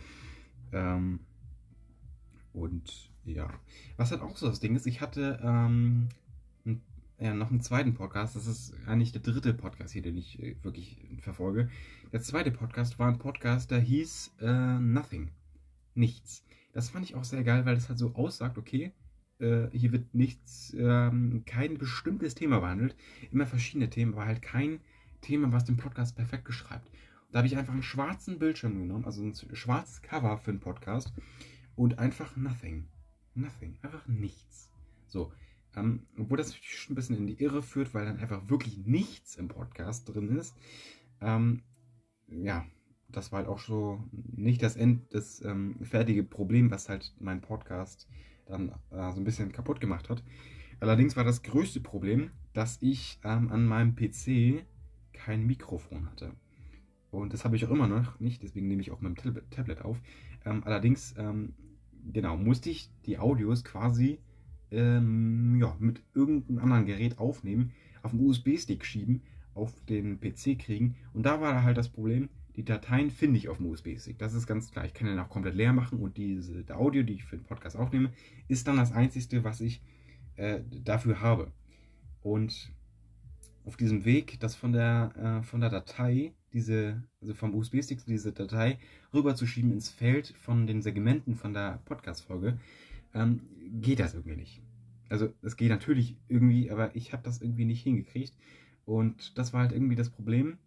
Ähm, und ja. Was halt auch so das Ding ist, ich hatte ähm, ja, noch einen zweiten Podcast. Das ist eigentlich der dritte Podcast hier, den ich äh, wirklich verfolge. Der zweite Podcast war ein Podcast, der hieß äh, Nothing. Nichts. Das fand ich auch sehr geil, weil das halt so aussagt, okay, äh, hier wird nichts, ähm, kein bestimmtes Thema behandelt. Immer verschiedene Themen, aber halt kein Thema, was den Podcast perfekt beschreibt. Da habe ich einfach einen schwarzen Bildschirm genommen, also ein schwarzes Cover für den Podcast und einfach Nothing. Nothing. Einfach nichts. So. Ähm, obwohl das schon ein bisschen in die Irre führt, weil dann einfach wirklich nichts im Podcast drin ist. Ähm, ja, das war halt auch so nicht das End, das ähm, fertige Problem, was halt mein Podcast dann äh, so ein bisschen kaputt gemacht hat. Allerdings war das größte Problem, dass ich ähm, an meinem PC kein Mikrofon hatte. Und das habe ich auch immer noch nicht, deswegen nehme ich auch mit dem Tablet auf. Ähm, allerdings, ähm, genau, musste ich die Audios quasi ähm, ja, mit irgendeinem anderen Gerät aufnehmen, auf einen USB-Stick schieben, auf den PC kriegen. Und da war halt das Problem, die Dateien finde ich auf dem USB-Stick. Das ist ganz klar. Ich kann den auch komplett leer machen und diese der Audio, die ich für den Podcast aufnehme, ist dann das Einzige, was ich äh, dafür habe. Und auf diesem Weg, das von der, äh, von der Datei diese, also vom USB-Stick diese Datei rüberzuschieben ins Feld von den Segmenten von der Podcast-Folge, ähm, geht das irgendwie nicht. Also es geht natürlich irgendwie, aber ich habe das irgendwie nicht hingekriegt. Und das war halt irgendwie das Problem.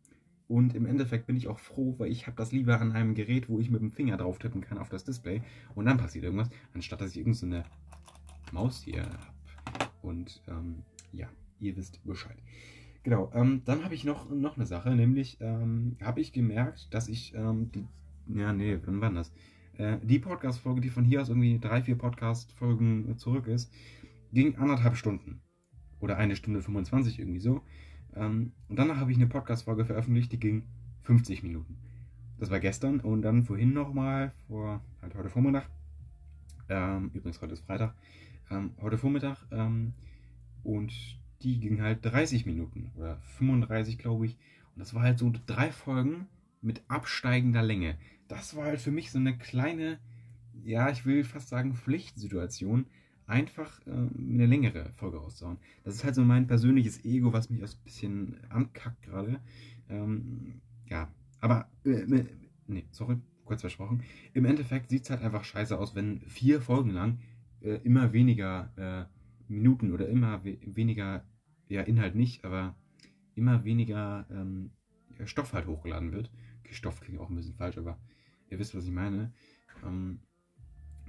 Und im Endeffekt bin ich auch froh, weil ich habe das lieber an einem Gerät, wo ich mit dem Finger drauf tippen kann auf das Display und dann passiert irgendwas, anstatt dass ich irgendeine so Maus hier habe. Und ähm, ja, ihr wisst Bescheid. Genau, ähm, dann habe ich noch, noch eine Sache, nämlich ähm, habe ich gemerkt, dass ich ähm, die, ja, nee, wann war das? Äh, die Podcast-Folge, die von hier aus irgendwie drei, vier Podcast-Folgen zurück ist, ging anderthalb Stunden. Oder eine Stunde 25 irgendwie so. Ähm, und danach habe ich eine Podcast-Folge veröffentlicht, die ging 50 Minuten. Das war gestern und dann vorhin nochmal, vor halt heute Vormittag. Ähm, übrigens, heute ist Freitag. Ähm, heute Vormittag. Ähm, und die ging halt 30 Minuten oder 35, glaube ich. Und das war halt so drei Folgen mit absteigender Länge. Das war halt für mich so eine kleine, ja, ich will fast sagen, Pflichtsituation, einfach äh, eine längere Folge rauszuhauen. Das ist halt so mein persönliches Ego, was mich auch ein bisschen ankackt gerade. Ähm, ja, aber, äh, äh, nee, sorry, kurz versprochen. Im Endeffekt sieht es halt einfach scheiße aus, wenn vier Folgen lang äh, immer weniger äh, Minuten oder immer we weniger, ja, Inhalt nicht, aber immer weniger ähm, Stoff halt hochgeladen wird. Stoff klingt auch ein bisschen falsch, aber ihr wisst, was ich meine. Ähm,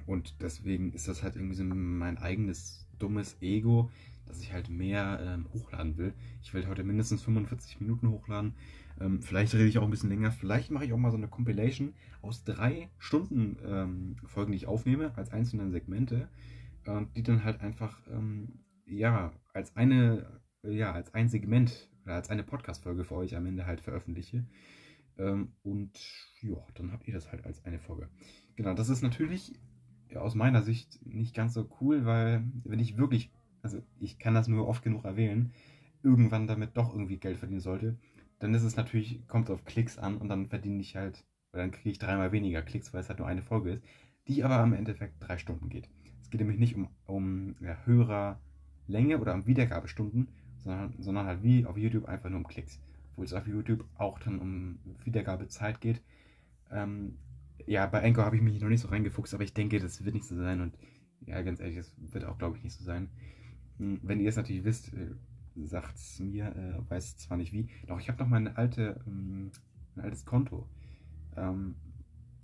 und deswegen ist das halt irgendwie so mein eigenes dummes Ego, dass ich halt mehr ähm, hochladen will. Ich will heute mindestens 45 Minuten hochladen. Ähm, vielleicht rede ich auch ein bisschen länger. Vielleicht mache ich auch mal so eine Compilation aus drei Stunden ähm, Folgen, die ich aufnehme, als einzelne Segmente. Äh, die dann halt einfach, ähm, ja, als eine, ja, als ein Segment oder als eine Podcast-Folge für euch am Ende halt veröffentliche. Ähm, und ja, dann habt ihr das halt als eine Folge. Genau, das ist natürlich aus meiner Sicht nicht ganz so cool, weil wenn ich wirklich, also ich kann das nur oft genug erwähnen, irgendwann damit doch irgendwie Geld verdienen sollte, dann ist es natürlich, kommt auf Klicks an und dann verdiene ich halt, oder dann kriege ich dreimal weniger Klicks, weil es halt nur eine Folge ist, die aber am Endeffekt drei Stunden geht. Es geht nämlich nicht um, um ja, höherer Länge oder um Wiedergabestunden, sondern, sondern halt wie auf YouTube einfach nur um Klicks. Obwohl es auf YouTube auch dann um Wiedergabezeit geht. Ähm, ja, bei Anchor habe ich mich noch nicht so reingefuchst, aber ich denke, das wird nicht so sein. Und ja, ganz ehrlich, das wird auch, glaube ich, nicht so sein. Hm, wenn ihr es natürlich wisst, äh, sagt es mir, äh, weiß zwar nicht wie. Doch, ich habe noch mein, alte, ähm, mein altes Konto. Ähm,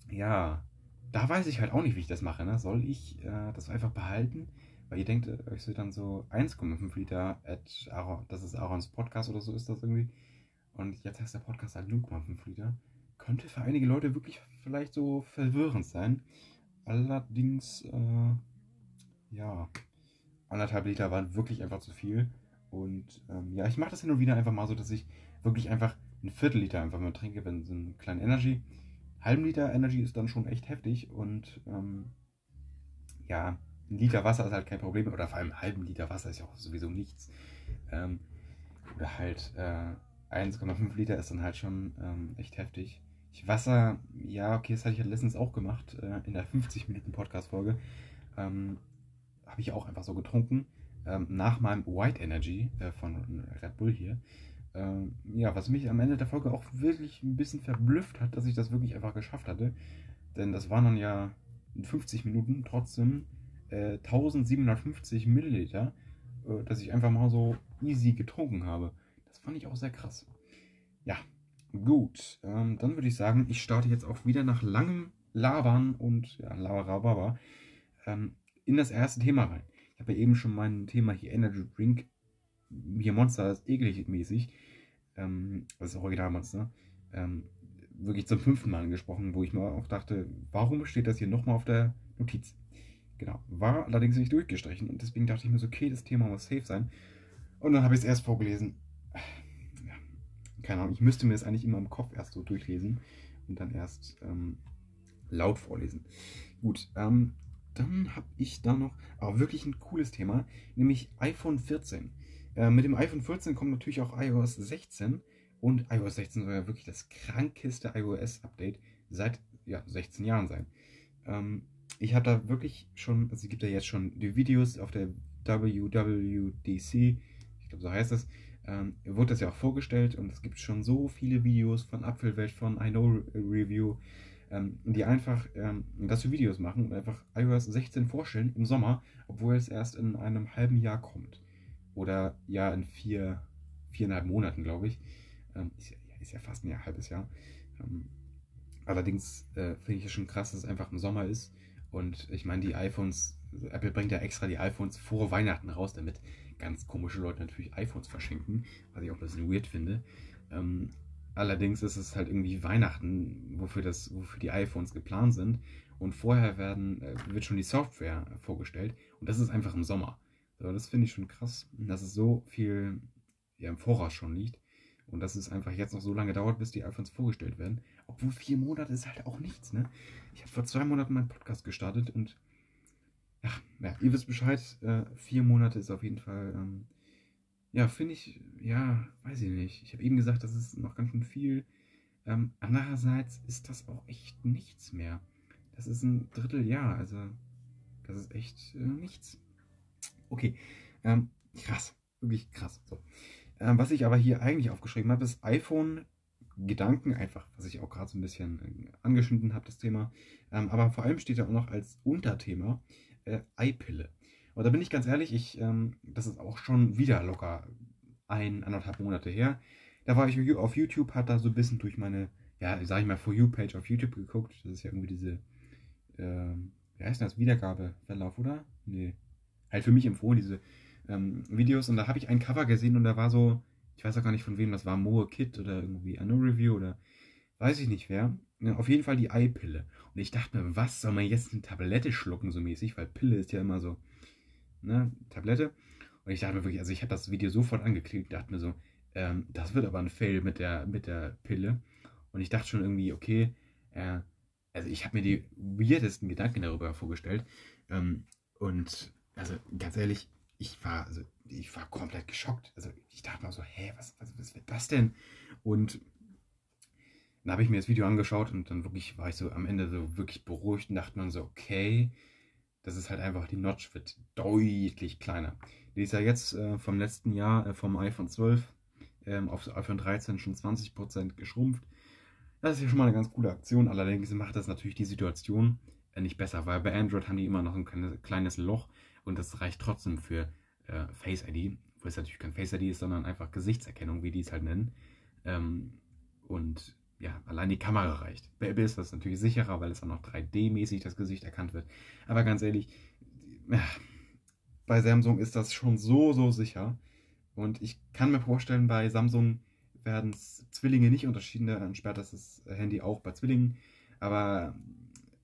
ja, da weiß ich halt auch nicht, wie ich das mache. Ne? Soll ich äh, das einfach behalten? Weil ihr denkt, äh, euch so dann so 1,5 Liter at Aaron, das ist Aarons Podcast oder so ist das irgendwie. Und jetzt heißt der Podcast halt 0,5 Liter könnte für einige Leute wirklich vielleicht so verwirrend sein. Allerdings, äh, ja, anderthalb Liter waren wirklich einfach zu viel. Und ähm, ja, ich mache das hin und wieder einfach mal so, dass ich wirklich einfach ein Viertel Liter einfach mal trinke, wenn so ein kleiner Energy. Halben Liter Energy ist dann schon echt heftig und ähm, ja, ein Liter Wasser ist halt kein Problem. Oder vor allem einen halben Liter Wasser ist ja auch sowieso nichts. Ähm, oder halt äh, 1,5 Liter ist dann halt schon ähm, echt heftig. Ich Wasser, ja, okay, das hatte ich ja letztens auch gemacht, äh, in der 50-Minuten-Podcast-Folge. Ähm, Habe ich auch einfach so getrunken. Ähm, nach meinem White Energy äh, von Red Bull hier. Ähm, ja, was mich am Ende der Folge auch wirklich ein bisschen verblüfft hat, dass ich das wirklich einfach geschafft hatte. Denn das waren dann ja in 50 Minuten trotzdem äh, 1750 Milliliter, äh, dass ich einfach mal so easy getrunken habe. Das fand ich auch sehr krass. Ja, Gut, ähm, dann würde ich sagen, ich starte jetzt auch wieder nach langem Labern und ja, Labarababa ähm, in das erste Thema rein. Ich habe ja eben schon mein Thema hier Energy Drink, hier Monster ist eklig mäßig, ähm, das ist Original ähm, wirklich zum fünften Mal angesprochen, wo ich mir auch dachte, warum steht das hier nochmal auf der Notiz? Genau, war allerdings nicht durchgestrichen und deswegen dachte ich mir so, okay, das Thema muss safe sein. Und dann habe ich es erst vorgelesen keine Ahnung, ich müsste mir das eigentlich immer im Kopf erst so durchlesen und dann erst ähm, laut vorlesen. Gut, ähm, dann habe ich da noch aber wirklich ein cooles Thema, nämlich iPhone 14. Äh, mit dem iPhone 14 kommt natürlich auch iOS 16 und iOS 16 soll ja wirklich das krankeste iOS-Update seit ja, 16 Jahren sein. Ähm, ich habe da wirklich schon, also es gibt ja jetzt schon die Videos auf der WWDC, ich glaube so heißt das, ähm, wurde das ja auch vorgestellt und es gibt schon so viele Videos von Apfelwelt, von I Know Review, ähm, die einfach ähm, dazu Videos machen und einfach iOS 16 vorstellen im Sommer, obwohl es erst in einem halben Jahr kommt. Oder ja, in vier, viereinhalb Monaten, glaube ich. Ähm, ist, ja, ist, ja, fast ein halbes Jahr. Ähm, allerdings äh, finde ich es schon krass, dass es einfach im Sommer ist. Und ich meine, die iPhones, Apple bringt ja extra die iPhones vor Weihnachten raus, damit ganz komische Leute natürlich iPhones verschenken, was ich auch ein bisschen weird finde. Ähm, allerdings ist es halt irgendwie Weihnachten, wofür, das, wofür die iPhones geplant sind. Und vorher werden, äh, wird schon die Software vorgestellt. Und das ist einfach im Sommer. So, das finde ich schon krass, dass es so viel ja, im Voraus schon liegt. Und dass es einfach jetzt noch so lange dauert, bis die iPhones vorgestellt werden. Obwohl vier Monate ist halt auch nichts, ne? Ich habe vor zwei Monaten meinen Podcast gestartet und ja, ja ihr wisst Bescheid, äh, vier Monate ist auf jeden Fall, ähm, ja, finde ich, ja, weiß ich nicht. Ich habe eben gesagt, das ist noch ganz schön viel. Ähm, andererseits ist das auch echt nichts mehr. Das ist ein Dritteljahr, also das ist echt äh, nichts. Okay, ähm, krass, wirklich krass. So. Ähm, was ich aber hier eigentlich aufgeschrieben habe, ist iPhone Gedanken, einfach, was ich auch gerade so ein bisschen äh, angeschnitten habe, das Thema. Ähm, aber vor allem steht da auch noch als Unterthema äh, Eipille. Und da bin ich ganz ehrlich, ich, ähm, das ist auch schon wieder locker ein, anderthalb Monate her. Da war ich auf YouTube, hat da so ein bisschen durch meine, ja, sag ich mal, For You-Page auf YouTube geguckt. Das ist ja irgendwie diese, äh, wie heißt das, Wiedergabeverlauf, oder? Nee. Halt für mich empfohlen, diese ähm, Videos. Und da habe ich ein Cover gesehen und da war so, ich weiß auch gar nicht von wem das war, Moe Kid oder irgendwie Anno Review oder weiß ich nicht wer. Ja, auf jeden Fall die Eipille. Und ich dachte mir, was soll man jetzt eine Tablette schlucken, so mäßig? Weil Pille ist ja immer so, ne, Tablette. Und ich dachte mir wirklich, also ich habe das Video sofort angeklickt, dachte mir so, ähm, das wird aber ein Fail mit der, mit der Pille. Und ich dachte schon irgendwie, okay, äh, also ich habe mir die weirdesten Gedanken darüber vorgestellt. Ähm, und also ganz ehrlich, ich war, also ich war komplett geschockt. Also ich dachte mir so, hä, was, was, was wird das denn? Und dann habe ich mir das Video angeschaut und dann wirklich war ich so am Ende so wirklich beruhigt und dachte man so, okay, das ist halt einfach, die Notch wird deutlich kleiner. Die ist ja jetzt äh, vom letzten Jahr, äh, vom iPhone 12 ähm, auf iPhone 13 schon 20% geschrumpft. Das ist ja schon mal eine ganz coole Aktion, allerdings macht das natürlich die Situation äh, nicht besser, weil bei Android haben die immer noch ein kleines Loch und das reicht trotzdem für äh, Face ID, wo es natürlich kein Face ID ist, sondern einfach Gesichtserkennung, wie die es halt nennen. Ähm, und ja, allein die Kamera reicht. Bei Apple ist das natürlich sicherer, weil es dann noch 3D-mäßig das Gesicht erkannt wird. Aber ganz ehrlich, bei Samsung ist das schon so, so sicher. Und ich kann mir vorstellen, bei Samsung werden Zwillinge nicht unterschieden, dann sperrt das Handy auch bei Zwillingen. Aber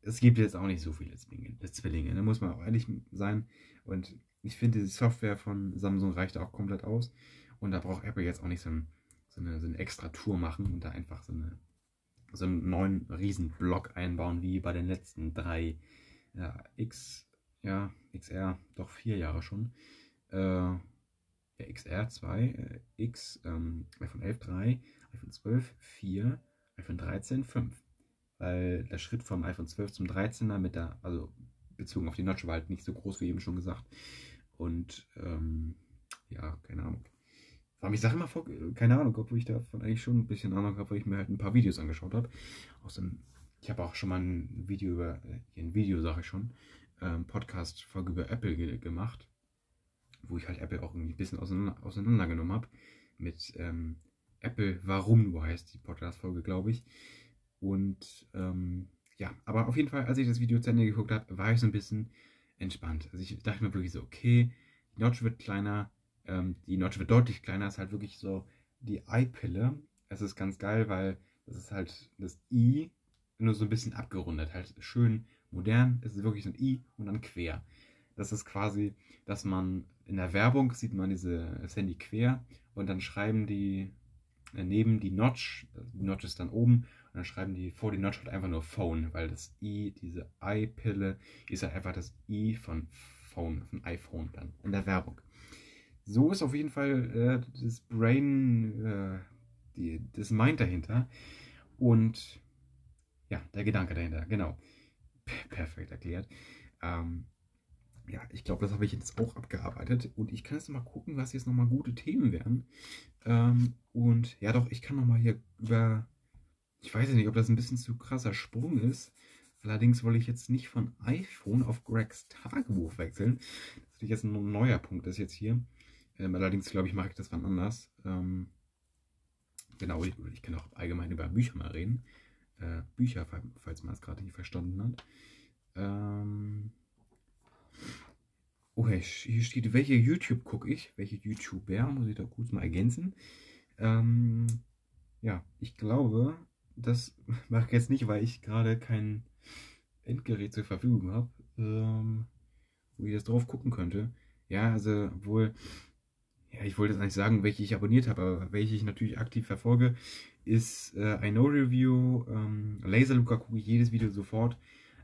es gibt jetzt auch nicht so viele Zwillinge, da muss man auch ehrlich sein. Und ich finde, die Software von Samsung reicht auch komplett aus. Und da braucht Apple jetzt auch nicht so, ein, so, eine, so eine extra Tour machen und da einfach so, eine, so einen neuen Riesenblock einbauen, wie bei den letzten drei ja, X, ja, XR, doch vier Jahre schon. Äh, ja, XR 2, äh, X, ähm, iPhone 11 3, iPhone 12 4, iPhone 13 5. Weil der Schritt vom iPhone 12 zum 13er mit der, also bezogen auf die Notch war halt nicht so groß, wie eben schon gesagt. Und ähm, ja, keine Ahnung. War mich Sache immer vor, keine Ahnung, obwohl ich davon eigentlich schon ein bisschen Ahnung habe, weil ich mir halt ein paar Videos angeschaut habe. Außerdem, ich habe auch schon mal ein Video über, äh, ein Video sage ich schon, ähm, Podcast-Folge über Apple ge gemacht, wo ich halt Apple auch irgendwie ein bisschen auseinander, auseinandergenommen habe. Mit ähm, Apple Warum, wo heißt die Podcast-Folge, glaube ich. Und ähm, ja, aber auf jeden Fall, als ich das Video zu Ende geguckt habe, war ich so ein bisschen entspannt. Also ich dachte mir wirklich so, okay, die Notch wird kleiner, ähm, die Notch wird deutlich kleiner, ist halt wirklich so die Eye-Pille. Es ist ganz geil, weil das ist halt das I nur so ein bisschen abgerundet, halt schön modern. Es ist wirklich so ein I und dann quer. Das ist quasi, dass man in der Werbung sieht man diese Handy quer und dann schreiben die äh, neben die Notch, die Notch ist dann oben dann schreiben die vor die Notch halt einfach nur Phone, weil das I, diese I-Pille, ist halt einfach das I von Phone, von iPhone dann in der Werbung. So ist auf jeden Fall äh, das Brain, äh, die, das Mind dahinter. Und ja, der Gedanke dahinter, genau. Perfekt erklärt. Ähm, ja, ich glaube, das habe ich jetzt auch abgearbeitet. Und ich kann jetzt mal gucken, was jetzt nochmal gute Themen wären. Ähm, und ja, doch, ich kann nochmal hier über. Ich weiß nicht, ob das ein bisschen zu krasser Sprung ist. Allerdings wollte ich jetzt nicht von iPhone auf Gregs Tagebuch wechseln. Das ist jetzt ein neuer Punkt, das jetzt hier. Ähm, allerdings glaube ich, mache ich das wann anders. Ähm, genau, ich, ich, kann auch allgemein über Bücher mal reden. Äh, Bücher, falls man es gerade nicht verstanden hat. Ähm, oh, hier steht, welche YouTube gucke ich? Welche YouTuber? Muss ich da kurz mal ergänzen. Ähm, ja, ich glaube, das mache ich jetzt nicht, weil ich gerade kein Endgerät zur Verfügung habe, ähm, wo ich das drauf gucken könnte. Ja, also wohl, ja, ich wollte jetzt eigentlich sagen, welche ich abonniert habe, aber welche ich natürlich aktiv verfolge, ist äh, I Know Review, ähm, Laser Luca gucke ich jedes Video sofort.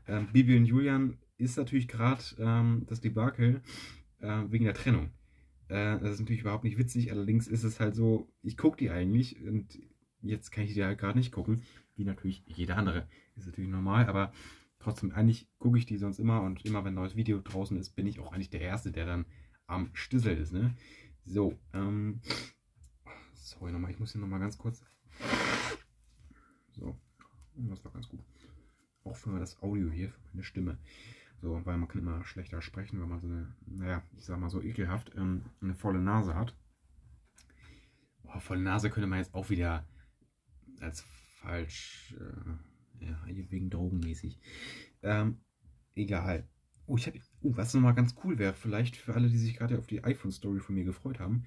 Ähm, Bibi und Julian ist natürlich gerade ähm, das Debakel äh, wegen der Trennung. Äh, das ist natürlich überhaupt nicht witzig, allerdings ist es halt so, ich gucke die eigentlich und jetzt kann ich die halt gerade nicht gucken, wie natürlich jeder andere. Ist natürlich normal, aber trotzdem, eigentlich gucke ich die sonst immer und immer wenn ein neues Video draußen ist, bin ich auch eigentlich der Erste, der dann am Stüssel ist, ne? So, ähm, sorry nochmal, ich muss hier nochmal ganz kurz, so, das war ganz gut. Auch für das Audio hier, für meine Stimme. So, weil man kann immer schlechter sprechen, wenn man so eine, naja, ich sag mal so ekelhaft, ähm, eine volle Nase hat. Boah, volle Nase könnte man jetzt auch wieder als falsch, äh, ja, wegen drogenmäßig. Ähm, egal. Oh, ich habe, oh, was nochmal ganz cool wäre, vielleicht für alle, die sich gerade auf die iPhone-Story von mir gefreut haben,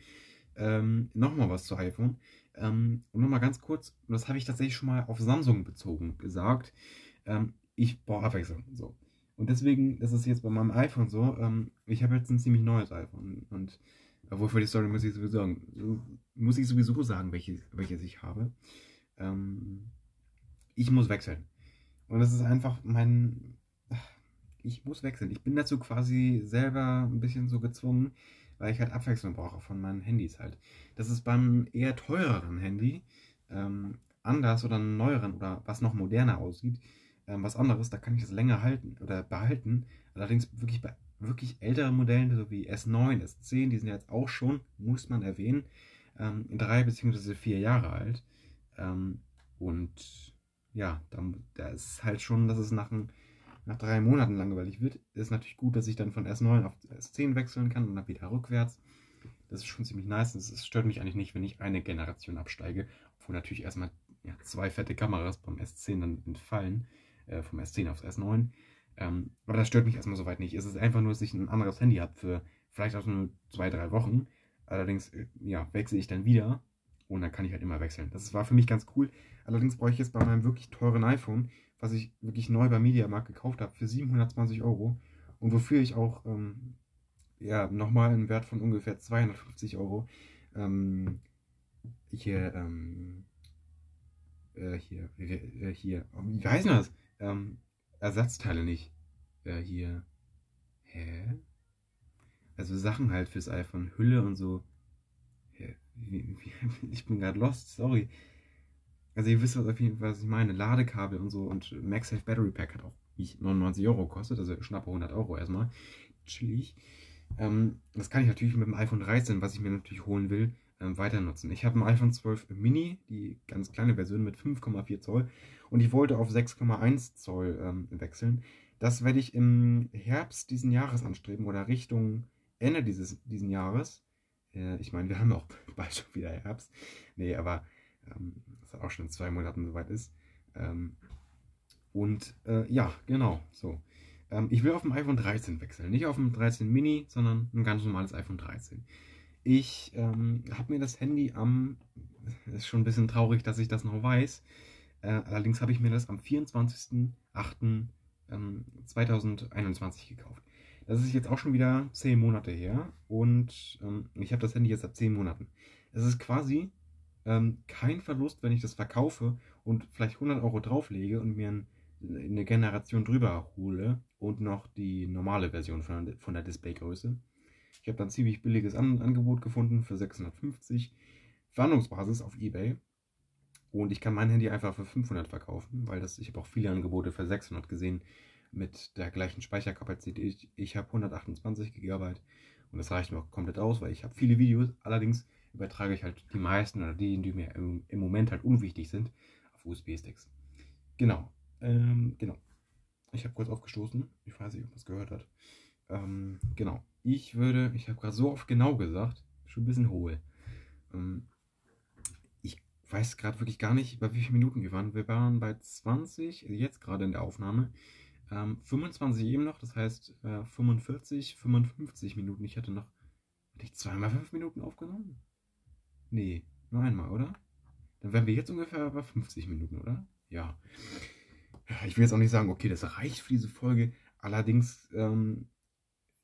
ähm, nochmal was zu iPhone. Ähm, und nochmal ganz kurz, das habe ich tatsächlich schon mal auf Samsung bezogen gesagt. Ähm, ich brauche Abwechslung. So. Und deswegen, das ist jetzt bei meinem iPhone so, ähm, ich habe jetzt ein ziemlich neues iPhone. Und obwohl für die Story muss ich sowieso sagen, muss ich sowieso sagen, welches, welches ich habe. Ähm, ich muss wechseln. Und das ist einfach mein. Ich muss wechseln. Ich bin dazu quasi selber ein bisschen so gezwungen, weil ich halt Abwechslung brauche von meinen Handys halt. Das ist beim eher teureren Handy ähm, anders oder neueren oder was noch moderner aussieht, ähm, was anderes, da kann ich das länger halten oder behalten. Allerdings wirklich bei wirklich älteren Modellen, so wie S9, S10, die sind ja jetzt auch schon, muss man erwähnen, ähm, drei bzw. vier Jahre alt. Ähm, und ja, da ist halt schon, dass es nach, ein, nach drei Monaten langweilig wird. Ist natürlich gut, dass ich dann von S9 auf S10 wechseln kann und dann wieder rückwärts. Das ist schon ziemlich nice. Es stört mich eigentlich nicht, wenn ich eine Generation absteige, obwohl natürlich erstmal ja, zwei fette Kameras beim S10 dann entfallen äh, vom S10 aufs S9. Ähm, aber das stört mich erstmal soweit nicht. Es ist einfach nur, dass ich ein anderes Handy habe für vielleicht auch nur zwei, drei Wochen. Allerdings, äh, ja, wechsle ich dann wieder und dann kann ich halt immer wechseln. Das war für mich ganz cool. Allerdings brauche ich jetzt bei meinem wirklich teuren iPhone, was ich wirklich neu bei Mediamarkt gekauft habe, für 720 Euro und wofür ich auch ähm, ja, nochmal einen Wert von ungefähr 250 Euro ähm, hier, ähm, äh, hier, äh, hier, wie heißt das? ähm, Ersatzteile nicht. Äh, hier. Hä? Also Sachen halt fürs iPhone, Hülle und so. Ich bin gerade lost, sorry. Also ihr wisst, was, was ich meine. Ladekabel und so und MagSafe Battery Pack hat auch 99 Euro gekostet, also schnappe 100 Euro erstmal. Chillig. Ähm, das kann ich natürlich mit dem iPhone 13, was ich mir natürlich holen will, ähm, weiter nutzen. Ich habe ein iPhone 12 Mini, die ganz kleine Version mit 5,4 Zoll und ich wollte auf 6,1 Zoll ähm, wechseln. Das werde ich im Herbst diesen Jahres anstreben oder Richtung Ende dieses diesen Jahres. Äh, ich meine, wir haben auch bald schon wieder Herbst. Nee, aber ähm, hat auch schon zwei Monaten soweit ist. Ähm, und äh, ja, genau, so. Ähm, ich will auf dem iPhone 13 wechseln. Nicht auf dem 13 Mini, sondern ein ganz normales iPhone 13. Ich ähm, habe mir das Handy am, ist schon ein bisschen traurig, dass ich das noch weiß, äh, allerdings habe ich mir das am 24.08.2021 ähm, gekauft. Das ist jetzt auch schon wieder 10 Monate her und ähm, ich habe das Handy jetzt seit 10 Monaten. Es ist quasi ähm, kein Verlust, wenn ich das verkaufe und vielleicht 100 Euro drauflege und mir ein, eine Generation drüber hole und noch die normale Version von, von der Displaygröße. Ich habe dann ziemlich billiges An Angebot gefunden für 650. Verhandlungsbasis auf Ebay. Und ich kann mein Handy einfach für 500 verkaufen, weil das, ich habe auch viele Angebote für 600 gesehen, mit der gleichen Speicherkapazität. Ich, ich habe 128 GB und das reicht mir auch komplett aus, weil ich habe viele Videos. Allerdings übertrage ich halt die meisten oder die, die mir im, im Moment halt unwichtig sind, auf USB-Sticks. Genau. Ähm, genau. Ich habe kurz aufgestoßen. Ich weiß nicht, ob man es gehört hat. Ähm, genau. Ich würde, ich habe gerade so oft genau gesagt, schon ein bisschen hohl. Ähm, ich weiß gerade wirklich gar nicht, bei wie vielen Minuten wir waren. Wir waren bei 20, jetzt gerade in der Aufnahme. Ähm, 25 eben noch, das heißt äh, 45, 55 Minuten. Ich hatte noch, hatte ich zweimal fünf Minuten aufgenommen? Nee, nur einmal, oder? Dann wären wir jetzt ungefähr bei 50 Minuten, oder? Ja. Ich will jetzt auch nicht sagen, okay, das reicht für diese Folge. Allerdings ähm,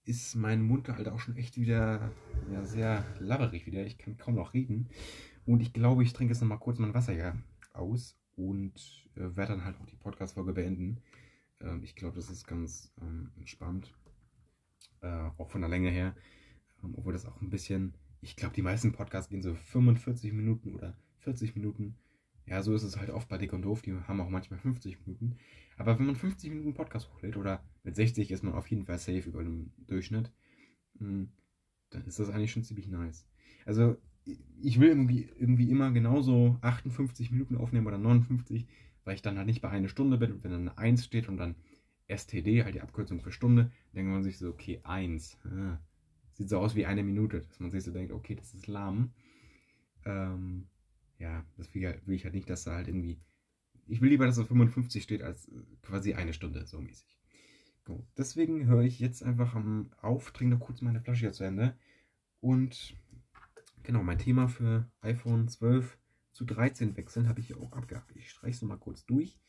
ist mein Mund halt auch schon echt wieder ja, sehr labberig wieder. Ich kann kaum noch reden. Und ich glaube, ich trinke jetzt nochmal kurz mein Wasser hier aus und äh, werde dann halt auch die Podcast-Folge beenden. Ähm, ich glaube, das ist ganz ähm, entspannt. Äh, auch von der Länge her. Ähm, obwohl das auch ein bisschen. Ich glaube, die meisten Podcasts gehen so 45 Minuten oder 40 Minuten. Ja, so ist es halt oft bei Dick und Doof. Die haben auch manchmal 50 Minuten. Aber wenn man 50 Minuten Podcast hochlädt oder mit 60 ist man auf jeden Fall safe über dem Durchschnitt, hm, dann ist das eigentlich schon ziemlich nice. Also ich will irgendwie, irgendwie immer genauso 58 Minuten aufnehmen oder 59, weil ich dann halt nicht bei einer Stunde bin und wenn dann eine 1 steht und dann STD, halt die Abkürzung für Stunde, denkt man sich so, okay, 1. Ah, sieht so aus wie eine Minute, dass man sich so denkt, okay, das ist lahm. Ähm, ja, das will, will ich halt nicht, dass da halt irgendwie. Ich will lieber, dass es 55 steht, als quasi eine Stunde, so mäßig. Gut. Deswegen höre ich jetzt einfach am auf, noch kurz meine Flasche hier zu Ende. Und genau, mein Thema für iPhone 12 zu 13 wechseln habe ich hier auch abgehakt. Ich streiche es nochmal kurz durch.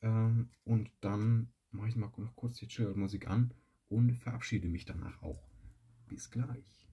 Ähm, und dann mache ich mal noch kurz die Chill-Musik an und verabschiede mich danach auch. Bis gleich.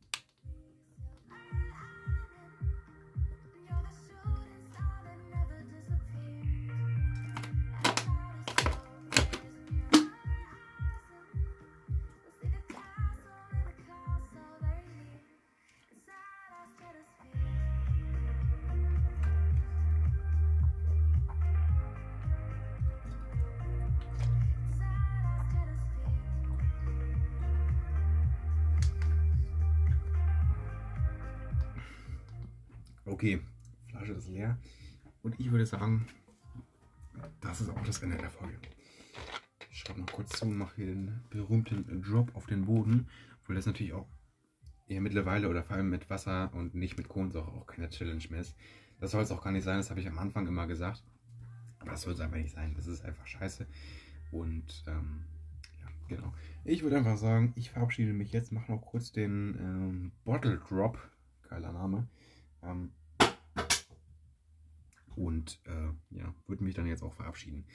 Leer. Und ich würde sagen, das ist auch das Ende der Folge. Ich schreibe noch kurz zu mache hier den berühmten Drop auf den Boden, obwohl das natürlich auch eher mittlerweile oder vor allem mit Wasser und nicht mit Kohlensäure auch keine Challenge mehr ist. Das soll es auch gar nicht sein, das habe ich am Anfang immer gesagt. Aber das soll es einfach nicht sein, das ist einfach scheiße. Und ähm, ja, genau. Ich würde einfach sagen, ich verabschiede mich jetzt, mache noch kurz den ähm, Bottle Drop, geiler Name. Ähm, und äh, ja, würde mich dann jetzt auch verabschieden.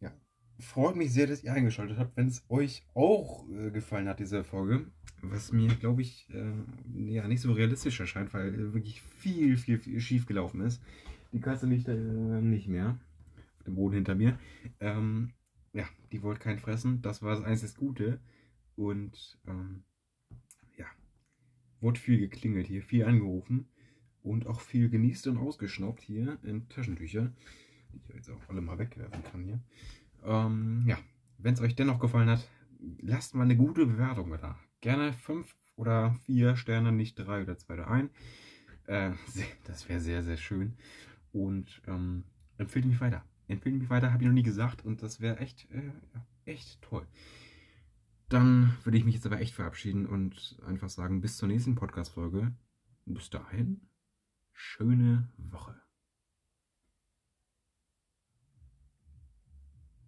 Ja, freut mich sehr, dass ihr eingeschaltet habt. Wenn es euch auch äh, gefallen hat, diese Folge, was mir, glaube ich, äh, ja, nicht so realistisch erscheint, weil wirklich viel, viel, viel schief gelaufen ist. Die Katze liegt äh, nicht mehr auf dem Boden hinter mir. Ähm, ja, die wollte keinen fressen. Das war das einzige Gute. Und ähm, ja, wurde viel geklingelt hier, viel angerufen und auch viel genießt und ausgeschnaubt hier in Taschentücher, die ich jetzt auch alle mal wegwerfen kann hier. Ähm, ja, wenn es euch dennoch gefallen hat, lasst mal eine gute Bewertung da. Gerne fünf oder vier Sterne, nicht drei oder zwei oder ein. Äh, das wäre sehr, sehr schön. Und ähm, empfehlt mich weiter. Empfehlt mich weiter, habe ich noch nie gesagt und das wäre echt, äh, echt toll. Dann würde ich mich jetzt aber echt verabschieden und einfach sagen, bis zur nächsten Podcast-Folge. Bis dahin schöne Woche.